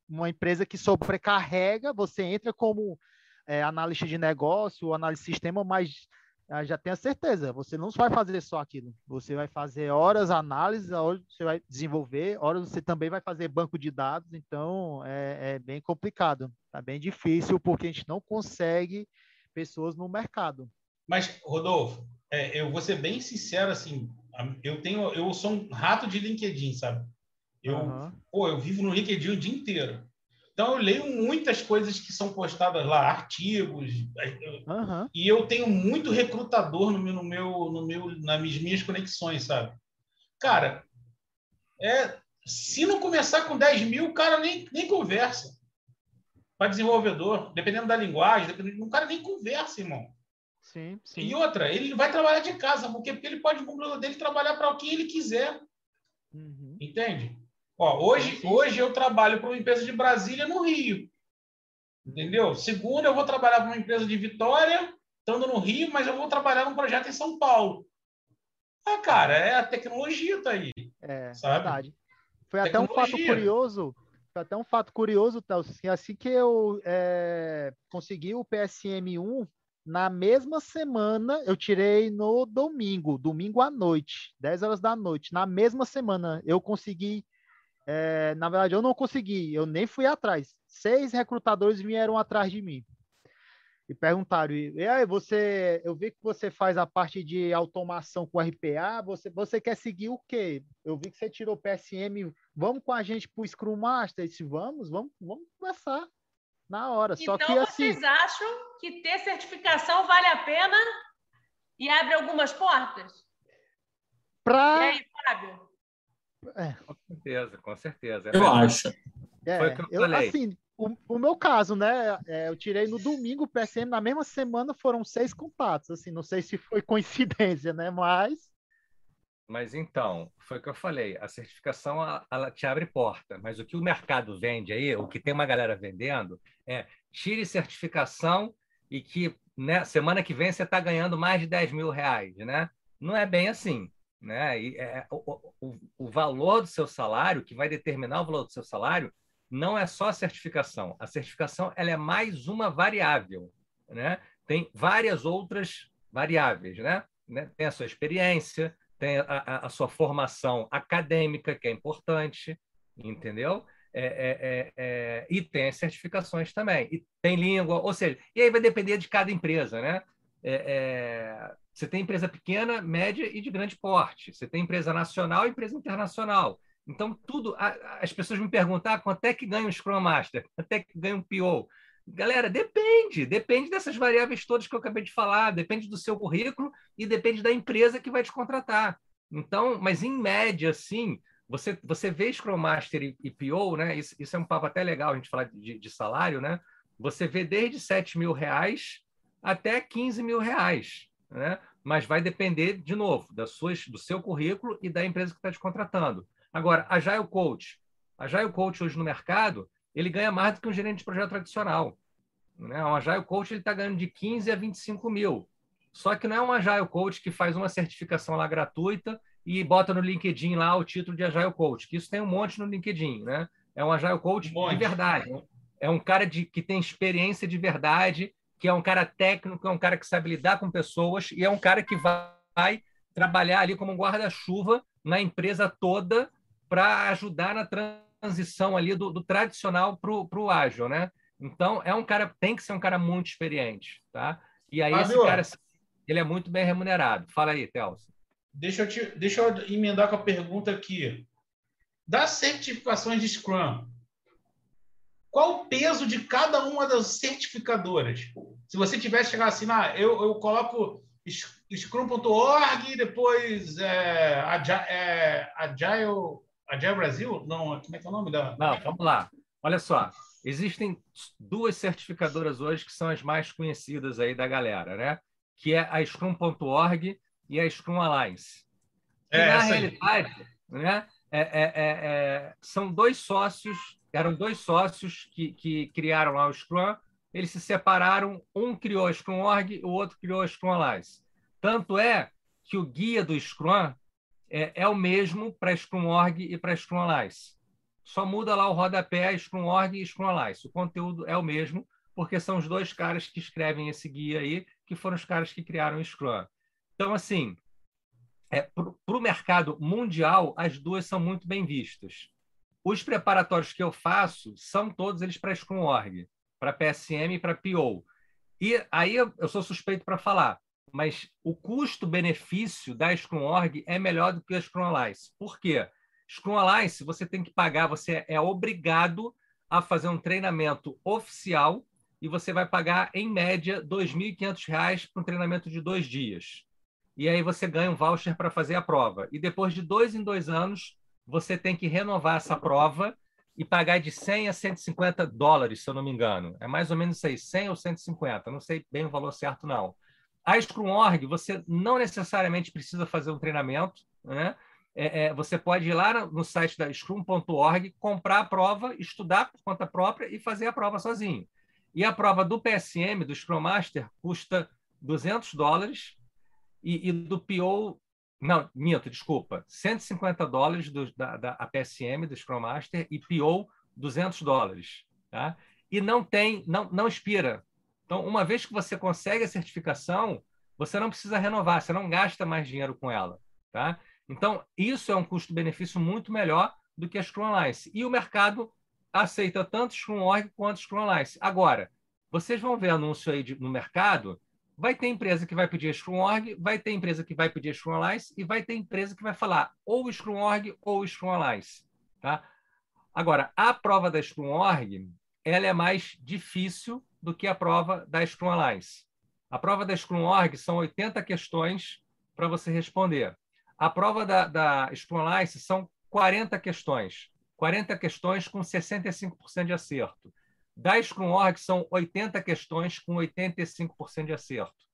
uma, empresa que sobrecarrega, você entra como é, analista de negócio, analista de sistema, mas ah, já tenha certeza, você não vai fazer só aquilo. Você vai fazer horas análise, horas você vai desenvolver, horas você também vai fazer banco de dados, então é, é bem complicado, tá bem difícil, porque a gente não consegue pessoas no mercado. Mas, Rodolfo, é, eu vou ser bem sincero, assim, eu tenho, eu sou um rato de LinkedIn, sabe? Eu, uhum. pô, eu vivo no LinkedIn o dia inteiro. Então eu leio muitas coisas que são postadas lá, artigos, uhum. e eu tenho muito recrutador no meu, no meu, no meu, nas minhas conexões, sabe? Cara, é, se não começar com 10 mil, o cara nem, nem conversa. Para desenvolvedor, dependendo da linguagem, dependendo, o cara nem conversa, irmão. Sim, sim. E outra, ele vai trabalhar de casa, porque, porque ele pode, no computador dele, trabalhar para quem ele quiser. Uhum. Entende? Ó, hoje, sim, hoje eu trabalho para uma empresa de Brasília no Rio. Entendeu? Segunda, eu vou trabalhar para uma empresa de Vitória, estando no Rio, mas eu vou trabalhar num projeto em São Paulo. Ah, cara, é a tecnologia tá aí. É, sabe? verdade. Foi até um fato curioso. Foi até um fato curioso, Telso. Assim, assim que eu é, consegui o PSM1, na mesma semana, eu tirei no domingo, domingo à noite, 10 horas da noite. Na mesma semana, eu consegui. É, na verdade, eu não consegui, eu nem fui atrás. Seis recrutadores vieram atrás de mim e perguntaram: e aí, você, eu vi que você faz a parte de automação com RPA, você, você quer seguir o quê? Eu vi que você tirou PSM, vamos com a gente para o Scrum Master? Eu disse, vamos, vamos, vamos começar na hora. Só então, que, assim, vocês acham que ter certificação vale a pena e abre algumas portas? Pra... E aí, Fábio? É. Com certeza, com certeza. É eu acho. É, Foi o que eu, eu falei. Assim, o, o, meu caso, né? É, eu tirei no domingo o PSM, na mesma semana foram seis contatos. Assim, não sei se foi coincidência, né? Mas mas então, foi o que eu falei, a certificação ela te abre porta, mas o que o mercado vende aí, o que tem uma galera vendendo, é tire certificação e que né, semana que vem você está ganhando mais de 10 mil reais, né? Não é bem assim. Né? E, é, o, o, o valor do seu salário, que vai determinar o valor do seu salário, não é só a certificação. A certificação ela é mais uma variável. Né? Tem várias outras variáveis. Né? né? Tem a sua experiência, tem a, a, sua formação acadêmica, que é importante, entendeu? É, é, é, é, e tem as certificações também, e tem língua, ou seja, e aí vai depender de cada empresa, né? É, é, você tem empresa pequena, média e de grande porte, você tem empresa nacional e empresa internacional. Então, tudo. A, as pessoas me perguntam ah, quanto é que ganha um Scrum Master, quanto é que ganha um PO. Galera, depende, depende dessas variáveis todas que eu acabei de falar, depende do seu currículo e depende da empresa que vai te contratar. Então, mas em média, sim, você, você vê Scrum Master e, e PO, né? Isso, isso, é um papo até legal a gente falar de, de salário, né? Você vê desde 7 mil reais até 15 mil reais, né? Mas vai depender, de novo, das suas, do seu currículo e da empresa que está te contratando. Agora, a Agile Coach. A Agile Coach hoje no mercado, ele ganha mais do que um gerente de projeto tradicional. Né? Um Agile Coach está ganhando de 15 a 25 mil. Só que não é um Agile Coach que faz uma certificação lá gratuita e bota no LinkedIn lá o título de Agile Coach, que isso tem um monte no LinkedIn, né? É um Agile Coach um de verdade. É um cara de, que tem experiência de verdade, que é um cara técnico, é um cara que sabe lidar com pessoas e é um cara que vai trabalhar ali como um guarda-chuva na empresa toda para ajudar na transição transição ali do, do tradicional para o ágil, né? Então, é um cara, tem que ser um cara muito experiente, tá? E aí, Fábio, esse cara, ele é muito bem remunerado. Fala aí, Telson. Deixa eu, te, deixa eu emendar com a pergunta aqui. Das certificações de Scrum, qual o peso de cada uma das certificadoras? Se você tivesse chegar assim, ah, eu, eu coloco Scrum.org, depois é, Agile, é, Agile Agile Brasil? Não, como é que é o nome da. Não, vamos lá. Olha só. Existem duas certificadoras hoje que são as mais conhecidas aí da galera, né? Que é a Scrum.org e a Scrum Alliance. É, na realidade, né, é, é, é, é, são dois sócios, eram dois sócios que, que criaram lá o Scrum, eles se separaram, um criou a Scrum.org, o outro criou a Scrum Alliance. Tanto é que o guia do Scrum é, é o mesmo para Scrum.org e para Scrum Alliance. Só muda lá o rodapé Scrum.org e Scrum Alliance. O conteúdo é o mesmo, porque são os dois caras que escrevem esse guia aí, que foram os caras que criaram o Scrum. Então, assim, é, para o mercado mundial, as duas são muito bem vistas. Os preparatórios que eu faço são todos eles para Scrum.org, para PSM e para PO. E aí eu sou suspeito para falar. Mas o custo-benefício da Scrum Org é melhor do que a Scrum Alliance. Por quê? Scrum Alliance, você tem que pagar, você é obrigado a fazer um treinamento oficial e você vai pagar, em média, R$ 2.500 para um treinamento de dois dias. E aí você ganha um voucher para fazer a prova. E depois de dois em dois anos, você tem que renovar essa prova e pagar de 100 a 150 dólares, se eu não me engano. É mais ou menos isso aí, 100 ou 150, não sei bem o valor certo, não. A Scrum Org, você não necessariamente precisa fazer um treinamento, né? É, é, você pode ir lá no site da scrum.org, comprar a prova, estudar por conta própria e fazer a prova sozinho. E a prova do PSM, do Scrum Master, custa 200 dólares e, e do PO, não, minto, desculpa, 150 dólares do, da, da PSM, do Scrum Master, e PO, 200 dólares. Tá? E não tem, não, não expira. Então, uma vez que você consegue a certificação, você não precisa renovar, você não gasta mais dinheiro com ela. Tá? Então, isso é um custo-benefício muito melhor do que a Scrum Alliance. E o mercado aceita tanto Scrum Org quanto Scrum Alliance. Agora, vocês vão ver anúncio aí de, no mercado, vai ter empresa que vai pedir Scrum Org, vai ter empresa que vai pedir Scrum Alliance e vai ter empresa que vai falar ou Scrum Org ou Scrum Alliance. Tá? Agora, a prova da Scrum Org ela é mais difícil do que a prova da Scrum Alliance. A prova da Scrum Org são 80 questões para você responder. A prova da, da Scrum Alliance são 40 questões. 40 questões com 65% de acerto. Da Scrum Org são 80 questões com 85% de acerto.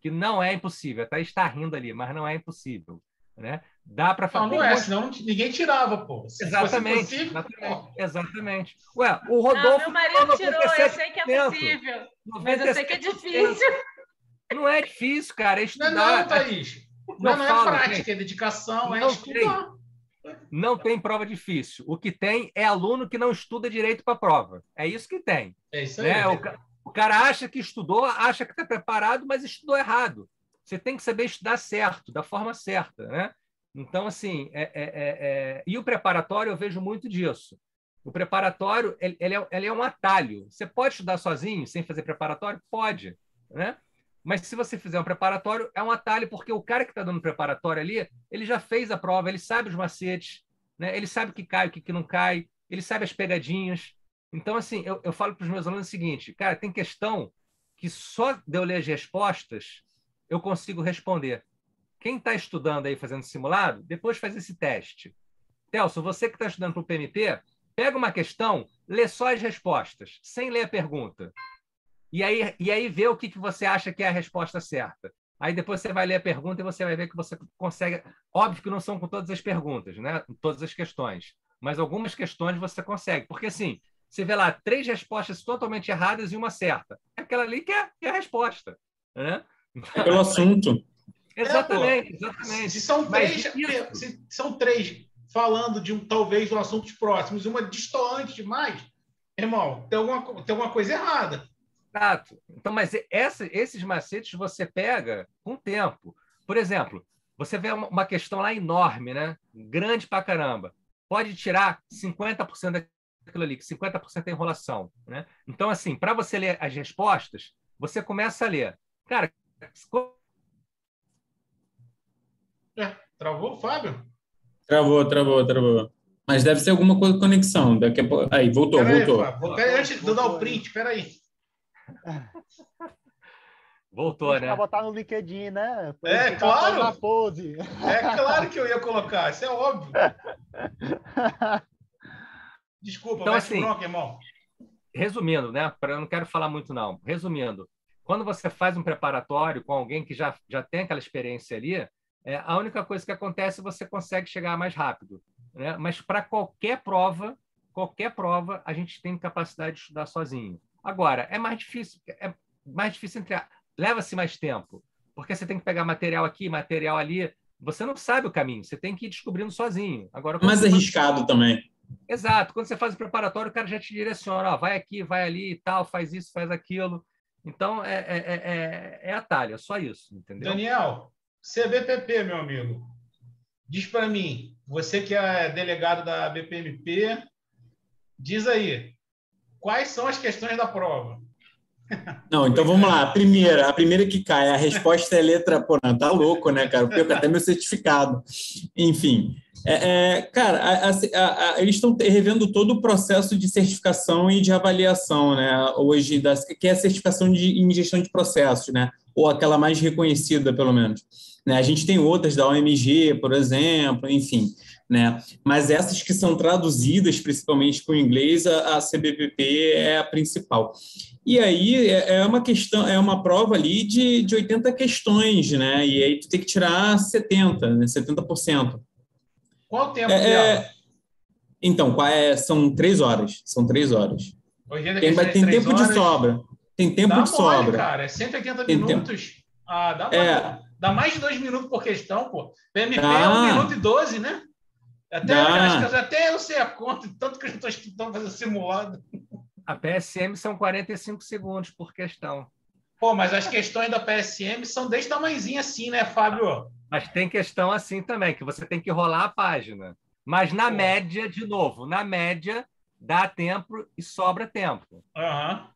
Que não é impossível. Até está rindo ali, mas não é impossível. Né? Dá para fazer. Não, não é, senão ninguém tirava, pô. Se exatamente. Possível, exatamente, exatamente. Ué, o Rodolfo. Não, meu marido tirou, eu sei que é possível. Mas eu sei que é difícil. Não é difícil, cara. É estudar. Não, não Thaís. Não, não, é prática, gente. é dedicação, é estudar. Tem. Não tem prova difícil. O que tem é aluno que não estuda direito para a prova. É isso que tem. É isso aí. Né? O, o, cara acha que estudou, acha que está preparado, mas estudou errado. Você tem que saber estudar certo, da forma certa. Né? Então, assim, é, é, é, é e o preparatório eu vejo muito disso. O preparatório ele, ele, é, ele é um atalho. Você pode estudar sozinho, sem fazer preparatório? Pode. Né? Mas se você fizer um preparatório, é um atalho, porque o cara que está dando preparatório ali, ele já fez a prova, ele sabe os macetes, né? ele sabe o que cai, o que não cai, ele sabe as pegadinhas. Então, assim, eu, eu falo para os meus alunos o seguinte, cara, tem questão que só de eu ler as respostas, eu consigo responder. Quem está estudando aí, fazendo simulado, depois faz esse teste. Telso, você que está estudando para o PMP, pega uma questão, lê só as respostas, sem ler a pergunta e aí, e aí vê o que, que você acha que é a resposta certa. Aí depois você vai ler a pergunta e você vai ver que você consegue. Óbvio que não são com todas as perguntas, né? todas as questões, mas algumas questões você consegue. Porque assim, você vê lá três respostas totalmente erradas e uma certa. É aquela ali que é, que é a resposta. Né? É pelo assunto. exatamente, exatamente. Se são três, se são três falando de um talvez de um assuntos próximos, uma distoante demais, irmão, tem alguma, tem alguma coisa errada. Exato. Então, mas essa, esses macetes você pega com o tempo. Por exemplo, você vê uma questão lá enorme, né? grande pra caramba. Pode tirar 50% daquilo ali, que 50% é enrolação. Né? Então, assim, para você ler as respostas, você começa a ler. Cara, é, travou, Fábio? Travou, travou, travou. Mas deve ser alguma coisa de conexão. Daqui a pouco... Aí, voltou, pera voltou. Aí, Peraí, antes de eu dar o print, peraí. Voltou, né? Pra botar no LinkedIn, né? Pra é, claro. Pose. É claro que eu ia colocar, isso é óbvio. Desculpa, então, assim, bronca, irmão. Resumindo, né? Eu não quero falar muito, não. Resumindo, quando você faz um preparatório com alguém que já, já tem aquela experiência ali, é, a única coisa que acontece é você consegue chegar mais rápido. Né? Mas para qualquer prova, qualquer prova, a gente tem capacidade de estudar sozinho. Agora, é mais difícil, é mais difícil entre. Leva-se mais tempo, porque você tem que pegar material aqui, material ali. Você não sabe o caminho, você tem que ir descobrindo sozinho. Agora, mais arriscado faz... também. Exato. Quando você faz o preparatório, o cara já te direciona, ó, vai aqui, vai ali e tal, faz isso, faz aquilo. Então, é, é, é, é atalho, é só isso, entendeu? Daniel, CBPP, meu amigo, diz para mim, você que é delegado da BPMP, diz aí, quais são as questões da prova? Não, então vamos lá. A primeira, a primeira que cai, a resposta é letra. Pô, não, tá louco, né, cara? Eu perco até meu certificado. Enfim, é, é, cara, a, a, a, eles estão revendo todo o processo de certificação e de avaliação, né? Hoje, das, que é a certificação de, em gestão de processos, né? Ou aquela mais reconhecida, pelo menos. Né? A gente tem outras da OMG, por exemplo, enfim. Né? Mas essas que são traduzidas principalmente para o inglês, a, a CBPP é a principal. E aí é, é uma questão, é uma prova ali de, de 80 questões, né? E aí tu tem que tirar 70, né? 70%. Qual o tempo é, dela? É, então, qual é, são três horas. São três horas. Tem, tem tempo horas, de sobra. Tem tempo de mole, sobra. cara. É 180 tem minutos. Tempo. Ah, dá, é. dá mais de dois minutos por questão, pô. PMP dá. é um minuto e doze, né? Até, eu, até eu sei a conta, tanto que eu estou estudando fazer simulado. A PSM são 45 segundos por questão. Pô, mas as questões da PSM são desse tamanhozinho assim, né, Fábio? Mas tem questão assim também, que você tem que rolar a página. Mas na média, de novo, na média, dá tempo e sobra tempo. Uhum.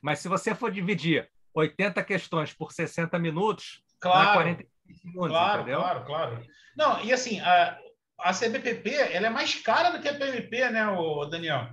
Mas se você for dividir 80 questões por 60 minutos, claro, dá 45 segundos, claro, entendeu? Claro, claro. Não, e assim, a, a CBPP ela é mais cara do que a PMP, né, o Daniel?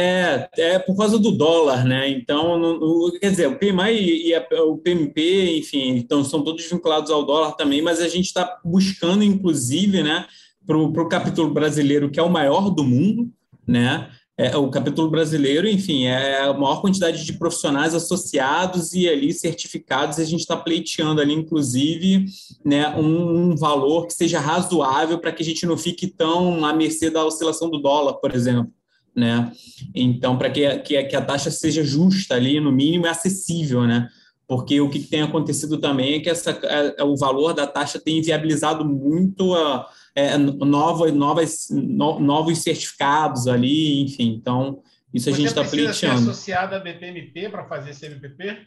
É, é por causa do dólar, né? Então, no, quer dizer, o PMI e, a, o PMP, enfim, então são todos vinculados ao dólar também, mas a gente está buscando, inclusive, né, para o capítulo brasileiro, que é o maior do mundo, né? É, o capítulo brasileiro, enfim, é a maior quantidade de profissionais associados e ali certificados. A gente está pleiteando ali, inclusive, né, um, um valor que seja razoável para que a gente não fique tão à mercê da oscilação do dólar, por exemplo né? Então, para que, que, que, a taxa seja justa ali, no mínimo, é acessível, né? Porque o que tem acontecido também é que essa, é, é o valor da taxa tem inviabilizado muito a, é, novas, novas, no, novos certificados ali, enfim. Então, isso a gente está pleiteando. Você associado à BPMP para fazer CMPP?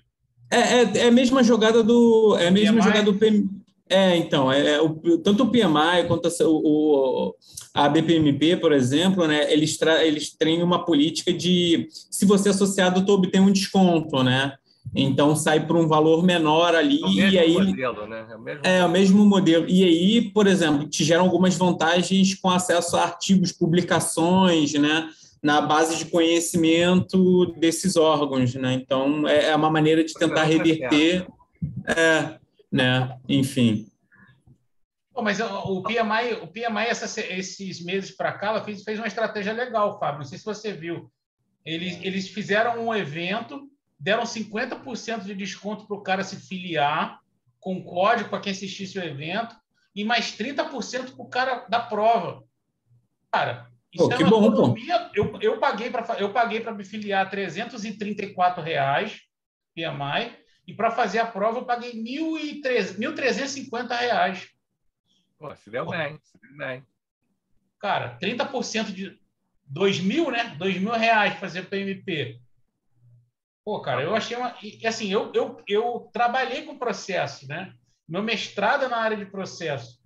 É, é, é, a mesma jogada do... É a mesma jogada do PMP. É, então, é, é, o, tanto o PMI quanto a, o, a BPMP, por exemplo, né, eles, tra, eles têm uma política de, se você é associado, tu obtém um desconto, né? Então, sai por um valor menor ali. É o mesmo e aí, modelo, né? É o mesmo, é, o mesmo modelo. E aí, por exemplo, te geram algumas vantagens com acesso a artigos, publicações, né? Na base de conhecimento desses órgãos, né? Então, é, é uma maneira de tentar reverter... É, né? Enfim. Pô, mas o PMI, o PMI esses meses para cá, ela fez, fez uma estratégia legal, Fábio. Não sei se você viu. Eles, eles fizeram um evento, deram 50% de desconto para o cara se filiar, com código para quem assistisse o evento, e mais 30% para o cara da prova. Cara, isso pô, é uma bom, economia. Eu, eu paguei para eu paguei para me filiar 334 reais PMI e para fazer a prova eu paguei R$ 1.350. Pô, se deu bem, se deu bem. Cara, 30% de 2 mil, né? 2 mil reais fazer PMP. Pô, cara, eu achei uma. E, assim, eu, eu, eu trabalhei com processo, né? Meu mestrado é na área de processo.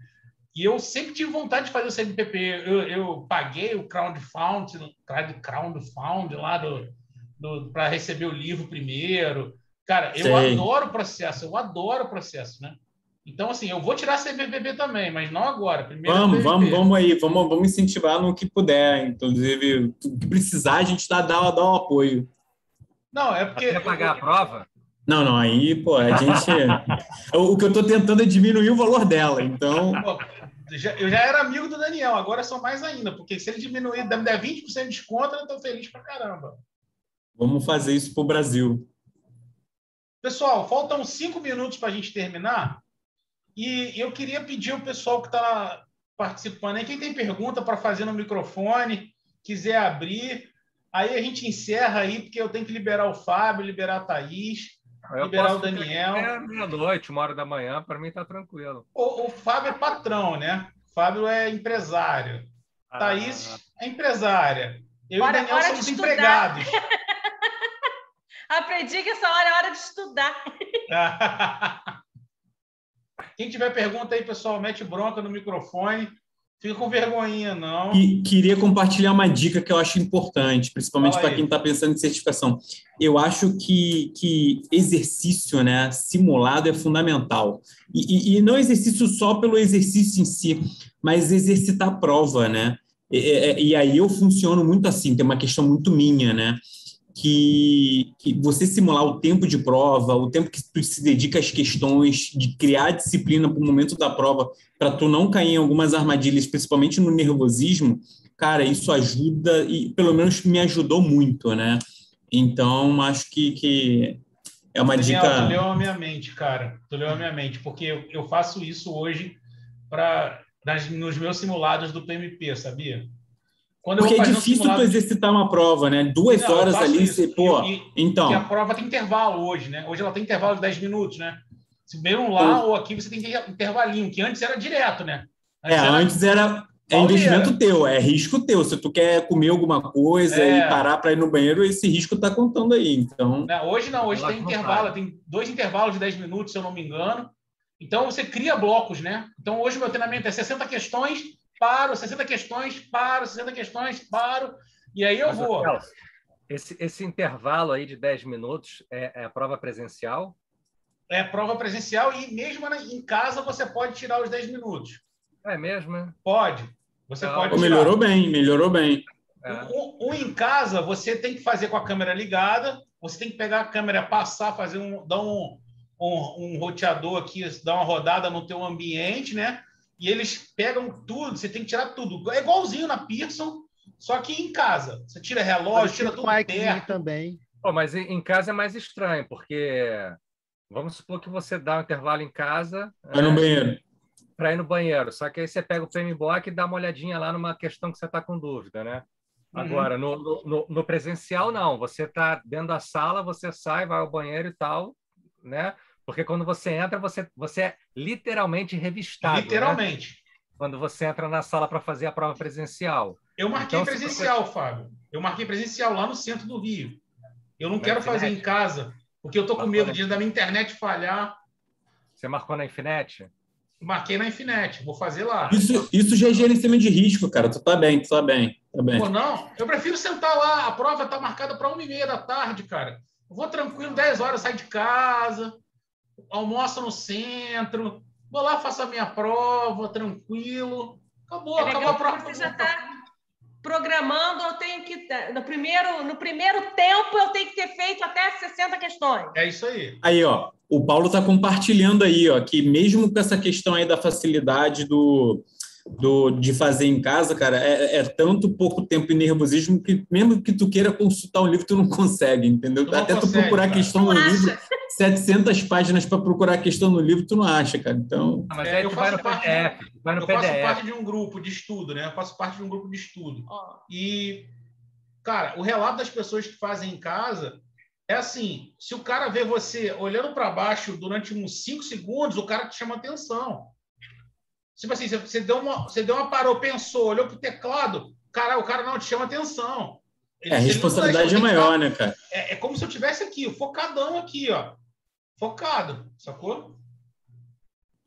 E eu sempre tive vontade de fazer o CMPP. Eu, eu paguei o crowdfunding, crowdfunding lá do, do para receber o livro primeiro. Cara, eu Sei. adoro o processo, eu adoro o processo, né? Então, assim, eu vou tirar CBBB também, mas não agora. Primeiro vamos, vamos, vamos aí, vamos, vamos incentivar no que puder. Inclusive, o que precisar, a gente dá, dá, dá um apoio. Não, é porque. Quer pagar a prova? Não, não, aí, pô, a gente. o que eu estou tentando é diminuir o valor dela, então. Pô, eu já era amigo do Daniel, agora sou mais ainda, porque se ele diminuir, me der 20% de desconto, eu estou feliz pra caramba. Vamos fazer isso pro Brasil. Pessoal, faltam cinco minutos para a gente terminar. E eu queria pedir ao pessoal que está participando aí, quem tem pergunta para fazer no microfone, quiser abrir, aí a gente encerra aí, porque eu tenho que liberar o Fábio, liberar a Thaís, eu liberar o Daniel. É meia-noite, uma hora da manhã, para mim está tranquilo. O, o, Fábio é patrão, né? O Fábio é empresário. Ah, Thaís é empresária. Eu hora, e o Daniel somos empregados. Aprendi que essa hora é hora de estudar. Quem tiver pergunta aí, pessoal, mete bronca no microfone. Fica com vergonhinha, não. E queria compartilhar uma dica que eu acho importante, principalmente para quem está pensando em certificação. Eu acho que, que exercício né, simulado é fundamental. E, e, e não exercício só pelo exercício em si, mas exercitar a prova, né? E, e, aí eu funciono muito assim, tem uma questão muito minha, né? Que, que, você simular o tempo de prova, o tempo que tu se dedica às questões, de criar disciplina para o momento da prova, para tu não cair em algumas armadilhas, principalmente no nervosismo, cara, isso ajuda e pelo menos me ajudou muito, né? Então, acho que, que é uma Daniel, dica. Tu leu a minha mente, cara. Tu leu a minha mente, porque eu, eu faço isso hoje para nos meus simulados do PMP, sabia? Quando Porque é difícil um simulado... tu exercitar uma prova, né? Duas não, horas ali, você, pô. E, então. a prova tem intervalo hoje, né? Hoje ela tem intervalo de 10 minutos, né? Se mesmo lá ou aqui, você tem que intervalinho, que antes era direto, né? Antes é, era... antes era. É investimento teu, é risco teu. Se tu quer comer alguma coisa é. e parar para ir no banheiro, esse risco está contando aí. Então. Não, hoje não, hoje tem intervalo, tem dois intervalos de 10 minutos, se eu não me engano. Então você cria blocos, né? Então hoje meu treinamento é 60 questões, paro, 60 questões, paro, 60 questões, paro, e aí eu Mas, vou. esse, esse intervalo aí de 10 minutos é, é a prova presencial? É prova presencial e mesmo em casa você pode tirar os 10 minutos. É mesmo? Pode. Você então, pode. Melhorou bem, melhorou bem. É. O, o, em casa você tem que fazer com a câmera ligada, você tem que pegar a câmera, passar, fazer um, dar um, um, um roteador aqui, dar uma rodada no teu ambiente, né? E eles pegam tudo, você tem que tirar tudo. É igualzinho na Pearson, só que em casa. Você tira relógio, tira tudo perto. também. Pô, mas em casa é mais estranho, porque vamos supor que você dá um intervalo em casa. Vai no banheiro. Para ir no banheiro. Só que aí você pega o PMBOK e dá uma olhadinha lá numa questão que você está com dúvida, né? Uhum. Agora, no, no, no, presencial, não. Você está dentro da sala, você sai, vai ao banheiro e tal, né? Porque quando você entra, você, você é literalmente revistado. Né? Literalmente. Né? Quando você entra na sala para fazer a prova presencial. Eu marquei então, presencial, você... Fábio. Eu marquei presencial lá no centro do Rio. Eu não na quero Infinite. fazer em casa, porque eu estou com medo de da minha internet falhar. Você marcou na Infinite? Marquei na Infinite, vou fazer lá. Isso, isso já é gerenciamento de risco, cara. Tu tá bem, tu tá bem. Tá bem. Pô, não, eu prefiro sentar lá. A prova está marcada para uma e meia da tarde, cara. Eu vou tranquilo, 10 horas, sair de casa, almoço no centro, vou lá, faço a minha prova, tranquilo. Acabou, é acabou a prova. Você já está programando, eu tenho que. No primeiro, no primeiro tempo, eu tenho que ter feito até 60 questões. É isso aí. Aí, ó, o Paulo está compartilhando aí, ó, que mesmo com essa questão aí da facilidade do do, de fazer em casa, cara, é, é, tanto pouco tempo e nervosismo que mesmo que tu queira consultar um livro, tu não consegue, entendeu? Não Até consegue, tu procurar a questão no acha. livro, 700 páginas para procurar a questão no livro, tu não acha, cara. Então. Ah, mas é, eu faço vai no parte, PDF, vai no eu PDF. faço parte de um grupo de estudo, né? Eu faço parte de um grupo de estudo. Oh. E, cara, o relato das pessoas que fazem em casa é assim: se o cara vê você olhando para baixo durante uns 5 segundos, o cara te chama atenção. Tipo assim, você deu uma, você deu uma parou, pensou, olhou pro teclado, cara, o cara não te chama atenção. Ele, é, a responsabilidade é maior, né, cara? É, é, como se eu tivesse aqui, focadão aqui, ó. Focado, sacou?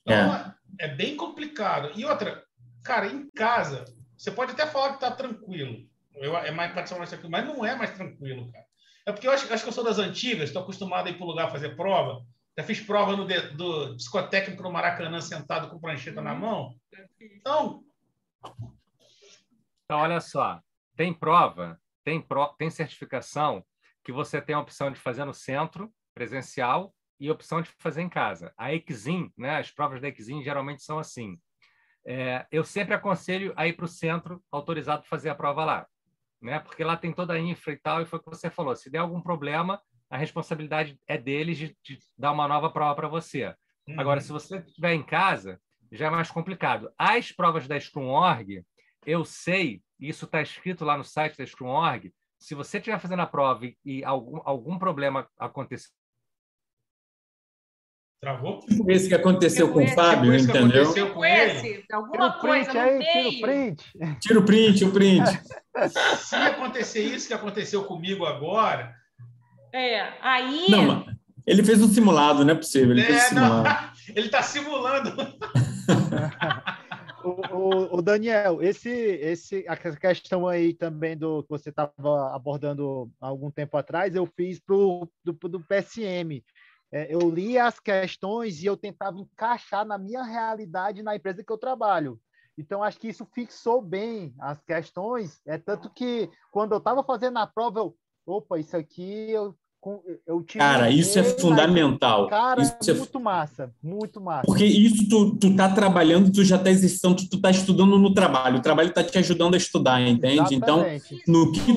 Então, é. é bem complicado. E outra, cara, em casa, você pode até falar que tá tranquilo. Eu, é mais tradicional isso aqui, mas não é mais tranquilo, cara. É porque eu acho, acho que eu sou das antigas, estou acostumado a ir para o lugar fazer prova. Já fiz prova no de, do psicotécnico no Maracanã, sentado com prancheta na mão. Então. Então, olha só. Tem prova, tem, pro, tem certificação que você tem a opção de fazer no centro, presencial, e a opção de fazer em casa. A Exim, né, as provas da Exim geralmente são assim. É, eu sempre aconselho a ir para o centro autorizado para fazer a prova lá, né? Porque lá tem toda a infra e tal, e foi o que você falou. Se der algum problema, a responsabilidade é deles de, de dar uma nova prova para você. Uhum. Agora, se você estiver em casa, já é mais complicado. As provas da Scrum.org, eu sei, isso está escrito lá no site da Scrum.org, se você estiver fazendo a prova e, e algum, algum problema acontecer, Travou? Esse que aconteceu com o Fábio, entendeu? Aconteceu com esse, alguma coisa no aí. Tira o print. Tira o print, o print. Se acontecer isso que aconteceu comigo agora, é, aí. Não, ele fez um simulado, não é possível. Ele, é, um simulado. ele está simulando. o, o, Daniel, esse, esse, a questão aí também do que você estava abordando há algum tempo atrás, eu fiz pro, do, do PSM. É, eu li as questões e eu tentava encaixar na minha realidade na empresa que eu trabalho. Então, acho que isso fixou bem as questões. É tanto que, quando eu estava fazendo a prova, eu, opa, isso aqui eu eu cara, isso é fundamental. Cara, isso é muito massa, muito massa. Porque isso tu, tu tá trabalhando, tu já tá exercitando, tu, tu tá estudando no trabalho. O trabalho tá te ajudando a estudar, entende? Então, Exatamente. Então, no que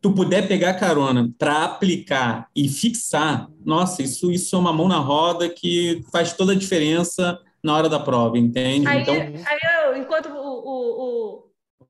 tu puder pegar carona para aplicar e fixar, nossa, isso, isso é uma mão na roda que faz toda a diferença na hora da prova, entende? Aí, então, aí eu, enquanto o, o,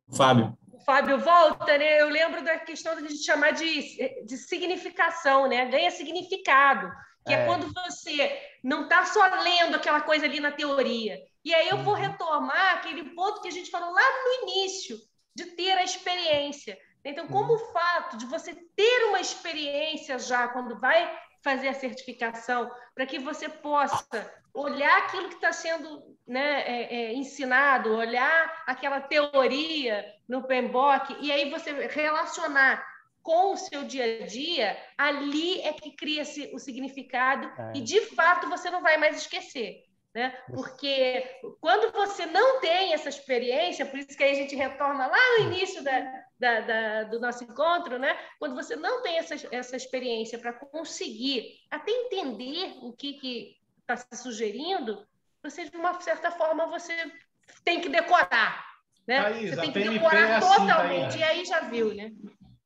o Fábio Fábio volta, né? Eu lembro da questão de chamar de, de significação, né? Ganha significado, que é, é quando você não está só lendo aquela coisa ali na teoria. E aí eu vou uhum. retomar aquele ponto que a gente falou lá no início, de ter a experiência. Então, como uhum. o fato de você ter uma experiência já quando vai fazer a certificação, para que você possa olhar aquilo que está sendo né, é, é, ensinado, olhar aquela teoria no PMBOK, e aí você relacionar com o seu dia a dia, ali é que cria-se o significado é. e, de fato, você não vai mais esquecer. Né? Porque quando você não tem essa experiência, por isso que aí a gente retorna lá no início da, da, da, do nosso encontro, né? quando você não tem essa, essa experiência para conseguir até entender o que, que está se sugerindo, você, de uma certa forma, você tem que decorar. Né? Thaís, você tem que decorar é assim, totalmente, e aí já viu, né?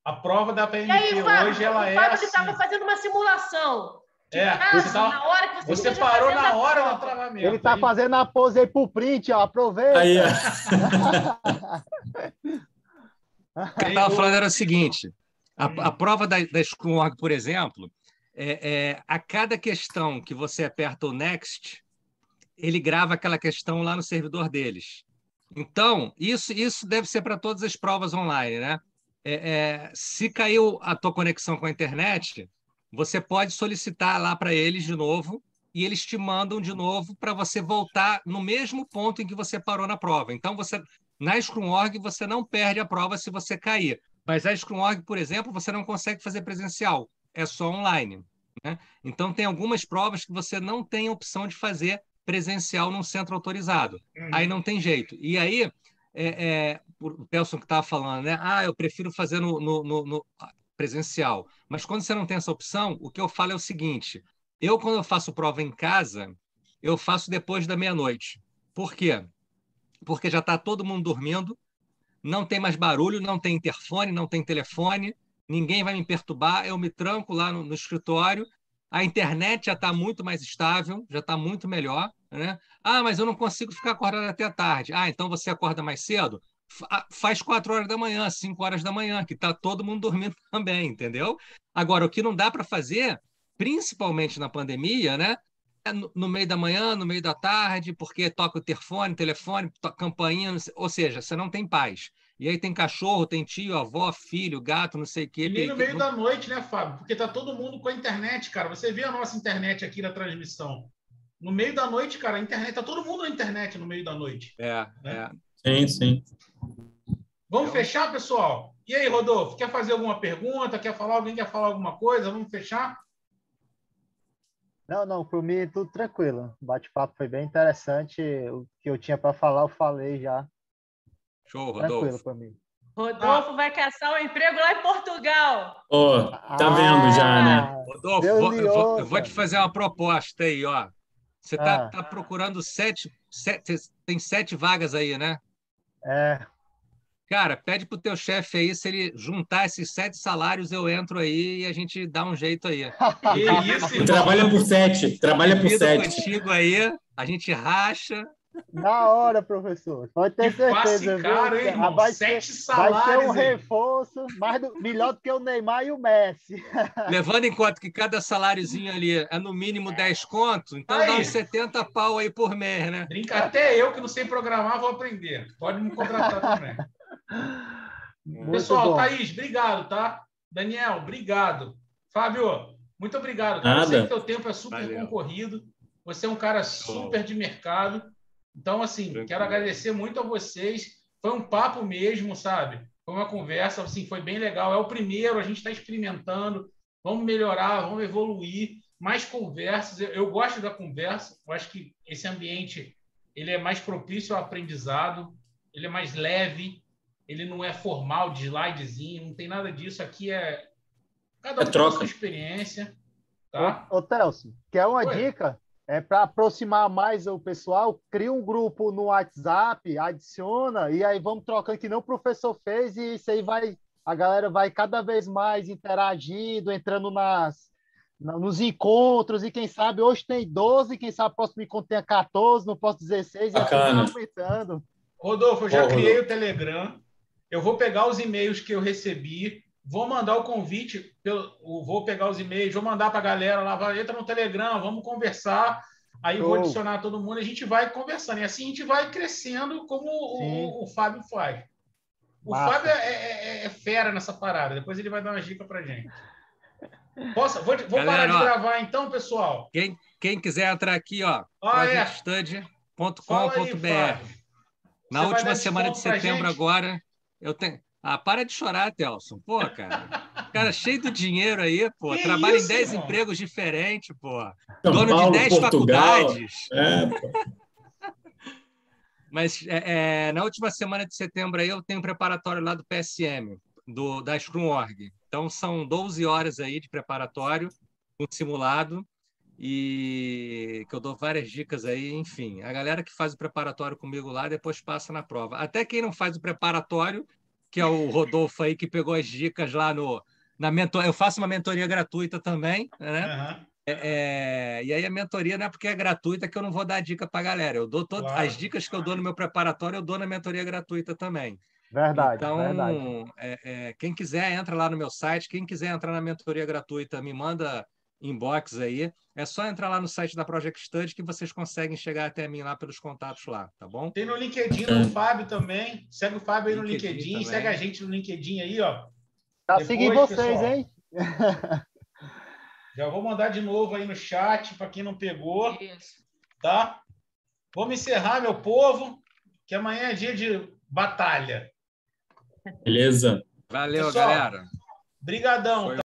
A prova da PMP aí, Fábio, hoje ela o é Fábio assim. estava fazendo uma simulação. É, você, tá, na hora que você, você parou na hora do travamento. Ele está fazendo a pose aí pro print, ó, aproveita. Aí, o que eu estava falando era o seguinte, a, a prova da, da Scrum por exemplo, é, é, a cada questão que você aperta o next, ele grava aquela questão lá no servidor deles. Então, isso, isso deve ser para todas as provas online, né? É, é, se caiu a tua conexão com a internet, você pode solicitar lá para eles de novo e eles te mandam de novo para você voltar no mesmo ponto em que você parou na prova. Então, você na Scrum.org você não perde a prova se você cair. Mas a Scrum.org, por exemplo, você não consegue fazer presencial é só online. Né? Então, tem algumas provas que você não tem opção de fazer presencial num centro autorizado. Uhum. Aí não tem jeito. E aí, é, é, o Pelson que estava falando, né? Ah, eu prefiro fazer no, no, no, no, presencial. Mas quando você não tem essa opção, o que eu falo é o seguinte: eu, quando eu faço prova em casa, eu faço depois da meia-noite. Por quê? Porque já está todo mundo dormindo, não tem mais barulho, não tem interfone, não tem telefone ninguém vai me perturbar, eu me tranco lá no, no escritório, a internet já está muito mais estável, já está muito melhor. Né? Ah, mas eu não consigo ficar acordado até a tarde. Ah, então você acorda mais cedo? Ah, faz quatro horas da manhã, cinco horas da manhã, que está todo mundo dormindo também, entendeu? Agora, o que não dá para fazer, principalmente na pandemia, né? É no meio da manhã, no meio da tarde, porque toca o telefone, telefone, campainha, ou seja, você não tem paz. E aí tem cachorro, tem tio, avó, filho, gato, não sei o quê. E nem no meio da noite, né, Fábio? Porque tá todo mundo com a internet, cara. Você vê a nossa internet aqui na transmissão. No meio da noite, cara, a internet, tá todo mundo na internet no meio da noite. É, né? é. Sim, sim. Vamos fechar, pessoal? E aí, Rodolfo, quer fazer alguma pergunta? Quer falar? Alguém quer falar alguma coisa? Vamos fechar? Não, não, por mim tudo tranquilo. O bate-papo foi bem interessante. O que eu tinha para falar, eu falei já. Show, Rodolfo. para mim. Rodolfo ah. vai caçar um emprego lá em Portugal. Ó, oh, tá ah, vendo já, né? Rodolfo, vou, vou, eu vou te fazer uma proposta aí, ó. Você tá, ah. tá procurando sete, sete, tem sete vagas aí, né? É. Cara, pede pro teu chefe aí, se ele juntar esses sete salários, eu entro aí e a gente dá um jeito aí. isso, trabalha por sete, trabalha por sete. contigo aí, a gente racha, na hora, professor. Pode ter certeza. Viu? Hein, irmão? Vai, Sete ser, salários, vai ser um reforço mais do, melhor do que o Neymar e o Messi. Levando em conta que cada saláriozinho ali é no mínimo 10 contos, então aí. dá uns 70 pau aí por mês, né? Brinca, até eu que não sei programar vou aprender. Pode me contratar também. Muito Pessoal, bom. Thaís, obrigado, tá? Daniel, obrigado. Fábio, muito obrigado. Cara. Eu sei que teu tempo é super Valeu. concorrido. Você é um cara super de mercado. Então, assim, Tranquilo. quero agradecer muito a vocês. Foi um papo mesmo, sabe? Foi uma conversa, assim, foi bem legal. É o primeiro, a gente está experimentando. Vamos melhorar, vamos evoluir. Mais conversas. Eu, eu gosto da conversa. Eu acho que esse ambiente ele é mais propício ao aprendizado. Ele é mais leve. Ele não é formal, de slidezinho. Não tem nada disso. Aqui é cada um é troca. sua experiência. Tá? Ô, ô quer uma Oi? dica? É para aproximar mais o pessoal, cria um grupo no WhatsApp, adiciona, e aí vamos trocando, que nem o professor fez, e isso aí vai, a galera vai cada vez mais interagindo, entrando nas, nos encontros, e quem sabe hoje tem 12, quem sabe próximo encontro tem 14, não posso 16, e assim aumentando. Rodolfo, eu já Ô, criei Rodolfo. o Telegram, eu vou pegar os e-mails que eu recebi, Vou mandar o convite, vou pegar os e-mails, vou mandar para a galera lá, entra no Telegram, vamos conversar. Aí vou adicionar todo mundo, a gente vai conversando. E assim a gente vai crescendo como o, o, Fábio faz. O Massa. Fábio é, é, é, é, fera nessa parada. Depois ele vai dar uma dica para gente. Posso? Vou, vou galera, parar de ó, gravar então, pessoal. Quem, quem quiser entrar aqui, ó, ah, é. Na última semana de setembro agora, eu tenho ah, para de chorar, Telson. Pô, cara. Cara cheio do dinheiro aí, pô. Que trabalha isso, em 10 empregos diferentes, pô. São Dono Paulo, de 10 Portugal. faculdades. É, Mas é, é, na última semana de setembro aí eu tenho um preparatório lá do PSM, do, da Scrum.org. Então são 12 horas aí de preparatório, um simulado, e que eu dou várias dicas aí, enfim. A galera que faz o preparatório comigo lá depois passa na prova. Até quem não faz o preparatório que é o Rodolfo aí, que pegou as dicas lá no. Na mentor... Eu faço uma mentoria gratuita também, né? Uhum. É, e aí a mentoria não é porque é gratuita que eu não vou dar dica para a galera. Eu dou todas claro. as dicas que eu dou no meu preparatório, eu dou na mentoria gratuita também. Verdade. Então, verdade. É, é, quem quiser entra lá no meu site. Quem quiser entrar na mentoria gratuita, me manda inbox aí. É só entrar lá no site da Project Study que vocês conseguem chegar até mim lá pelos contatos lá, tá bom? Tem no LinkedIn do Fábio também. Segue o Fábio aí no LinkedIn, LinkedIn segue a gente no LinkedIn aí, ó. Tá seguindo vocês, pessoal, hein? Já vou mandar de novo aí no chat para quem não pegou. Isso. Tá? Vamos encerrar, meu povo, que amanhã é dia de batalha. Beleza. Valeu, Pessoal, galera. Brigadão. Foi...